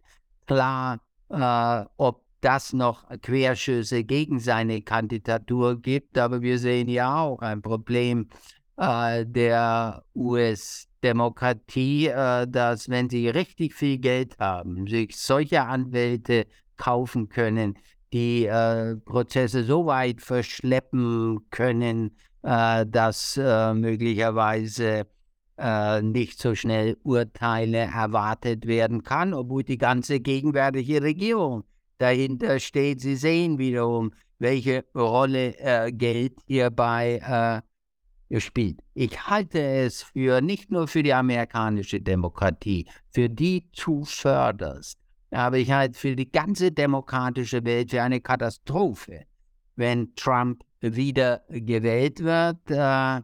klar, äh, ob das noch Querschüsse gegen seine Kandidatur gibt, aber wir sehen ja auch ein Problem äh, der US-Demokratie, äh, dass wenn sie richtig viel Geld haben, sich solche Anwälte kaufen können, die äh, Prozesse so weit verschleppen können, äh, dass äh, möglicherweise äh, nicht so schnell Urteile erwartet werden kann, obwohl die ganze gegenwärtige Regierung dahinter steht. Sie sehen wiederum, welche Rolle äh, Geld hierbei äh, spielt. Ich halte es für nicht nur für die amerikanische Demokratie, für die zuvörderst, aber ich halte für die ganze demokratische Welt für eine Katastrophe, wenn Trump wieder gewählt wird. Äh,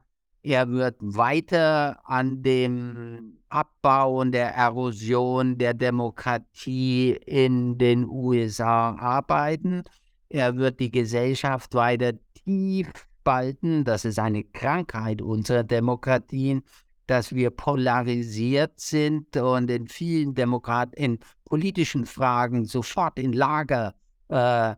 er wird weiter an dem Abbau und der Erosion der Demokratie in den USA arbeiten. Er wird die Gesellschaft weiter tief spalten. Das ist eine Krankheit unserer Demokratien, dass wir polarisiert sind und in vielen Demokraten, in politischen Fragen sofort in Lager äh,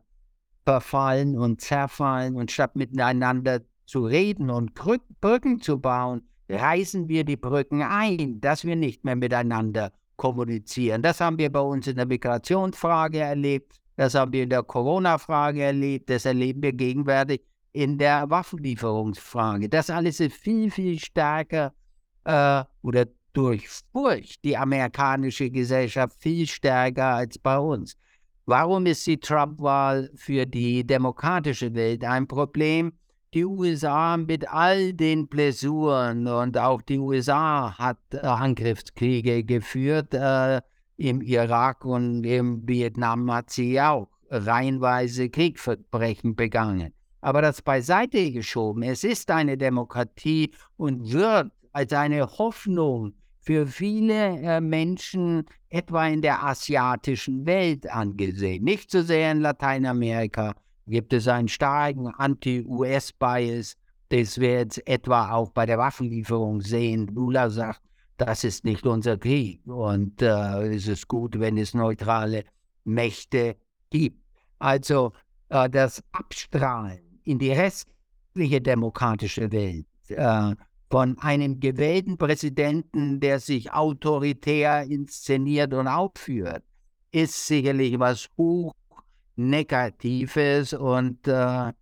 verfallen und zerfallen und statt miteinander zu reden und Brücken zu bauen, reißen wir die Brücken ein, dass wir nicht mehr miteinander kommunizieren. Das haben wir bei uns in der Migrationsfrage erlebt, das haben wir in der Corona-Frage erlebt, das erleben wir gegenwärtig in der Waffenlieferungsfrage. Das alles ist viel, viel stärker äh, oder durchfurcht die amerikanische Gesellschaft viel stärker als bei uns. Warum ist die Trump-Wahl für die demokratische Welt ein Problem? Die USA mit all den Blessuren und auch die USA hat äh, Angriffskriege geführt. Äh, Im Irak und im Vietnam hat sie auch reihenweise Kriegsverbrechen begangen. Aber das beiseite geschoben. Es ist eine Demokratie und wird als eine Hoffnung für viele äh, Menschen etwa in der asiatischen Welt angesehen. Nicht so sehr in Lateinamerika, gibt es einen starken Anti-US-Bias, das wir jetzt etwa auch bei der Waffenlieferung sehen. Lula sagt, das ist nicht unser Krieg und äh, es ist gut, wenn es neutrale Mächte gibt. Also äh, das Abstrahlen in die restliche demokratische Welt äh, von einem gewählten Präsidenten, der sich autoritär inszeniert und aufführt, ist sicherlich was hoch Negatives und äh,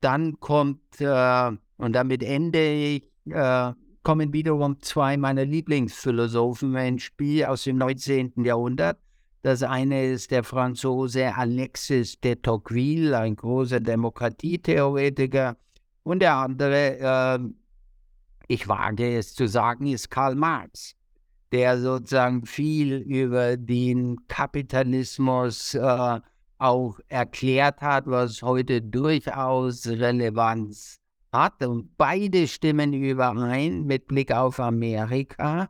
dann kommt, äh, und damit ende ich, äh, kommen wiederum zwei meiner Lieblingsphilosophen ins Spiel aus dem 19. Jahrhundert. Das eine ist der Franzose Alexis de Tocqueville, ein großer Demokratietheoretiker. Und der andere, äh, ich wage es zu sagen, ist Karl Marx, der sozusagen viel über den Kapitalismus äh, auch erklärt hat, was heute durchaus Relevanz hat. Und beide stimmen überein mit Blick auf Amerika,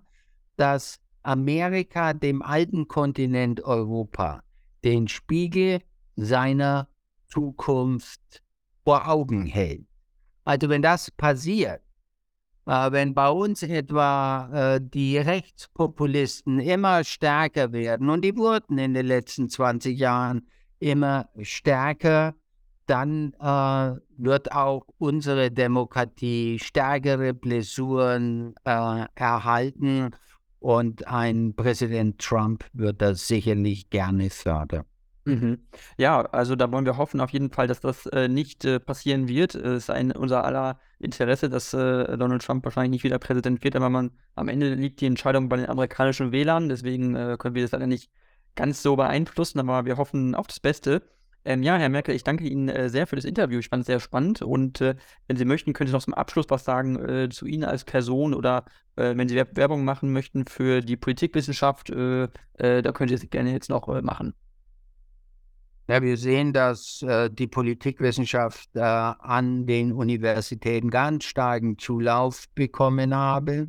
dass Amerika dem alten Kontinent Europa den Spiegel seiner Zukunft vor Augen hält. Also wenn das passiert, äh, wenn bei uns etwa äh, die Rechtspopulisten immer stärker werden, und die wurden in den letzten 20 Jahren immer stärker, dann äh, wird auch unsere Demokratie stärkere Blessuren äh, erhalten und ein Präsident Trump wird das sicherlich gerne fördern. Mhm. Ja, also da wollen wir hoffen auf jeden Fall, dass das äh, nicht äh, passieren wird. Es ist ein, unser aller Interesse, dass äh, Donald Trump wahrscheinlich nicht wieder Präsident wird, aber man, am Ende liegt die Entscheidung bei den amerikanischen Wählern, deswegen äh, können wir das leider nicht ganz so beeinflussen, aber wir hoffen auf das Beste. Ähm, ja, Herr Merkel, ich danke Ihnen äh, sehr für das Interview. Ich fand es sehr spannend und äh, wenn Sie möchten, können Sie noch zum Abschluss was sagen zu Ihnen als Person oder wenn Sie Werbung machen möchten für die Politikwissenschaft, da können Sie es gerne jetzt noch machen. Ja, wir sehen, dass äh, die Politikwissenschaft äh, an den Universitäten ganz starken Zulauf bekommen habe.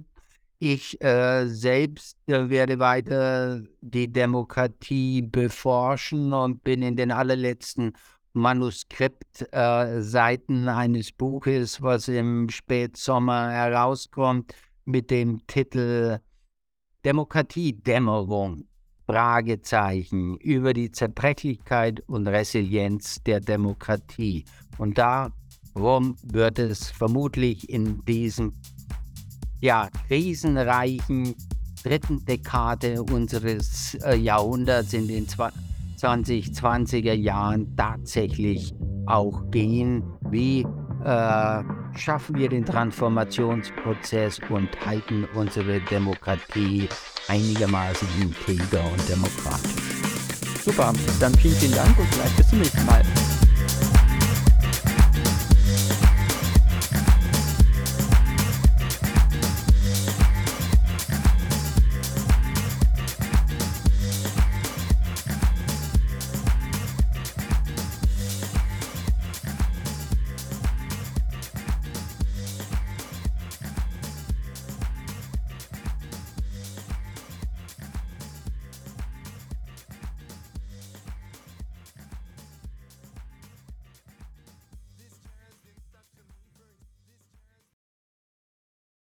Ich äh, selbst äh, werde weiter die Demokratie beforschen und bin in den allerletzten Manuskriptseiten äh, eines Buches, was im Spätsommer herauskommt, mit dem Titel Demokratiedämmerung Fragezeichen über die Zerbrechlichkeit und Resilienz der Demokratie. Und darum wird es vermutlich in diesem ja, krisenreichen dritten Dekade unseres äh, Jahrhunderts in den 2020er Jahren tatsächlich auch gehen. Wie äh, schaffen wir den Transformationsprozess und halten unsere Demokratie einigermaßen integer und demokratisch. Super, dann vielen, vielen Dank und vielleicht bis zum nächsten Mal.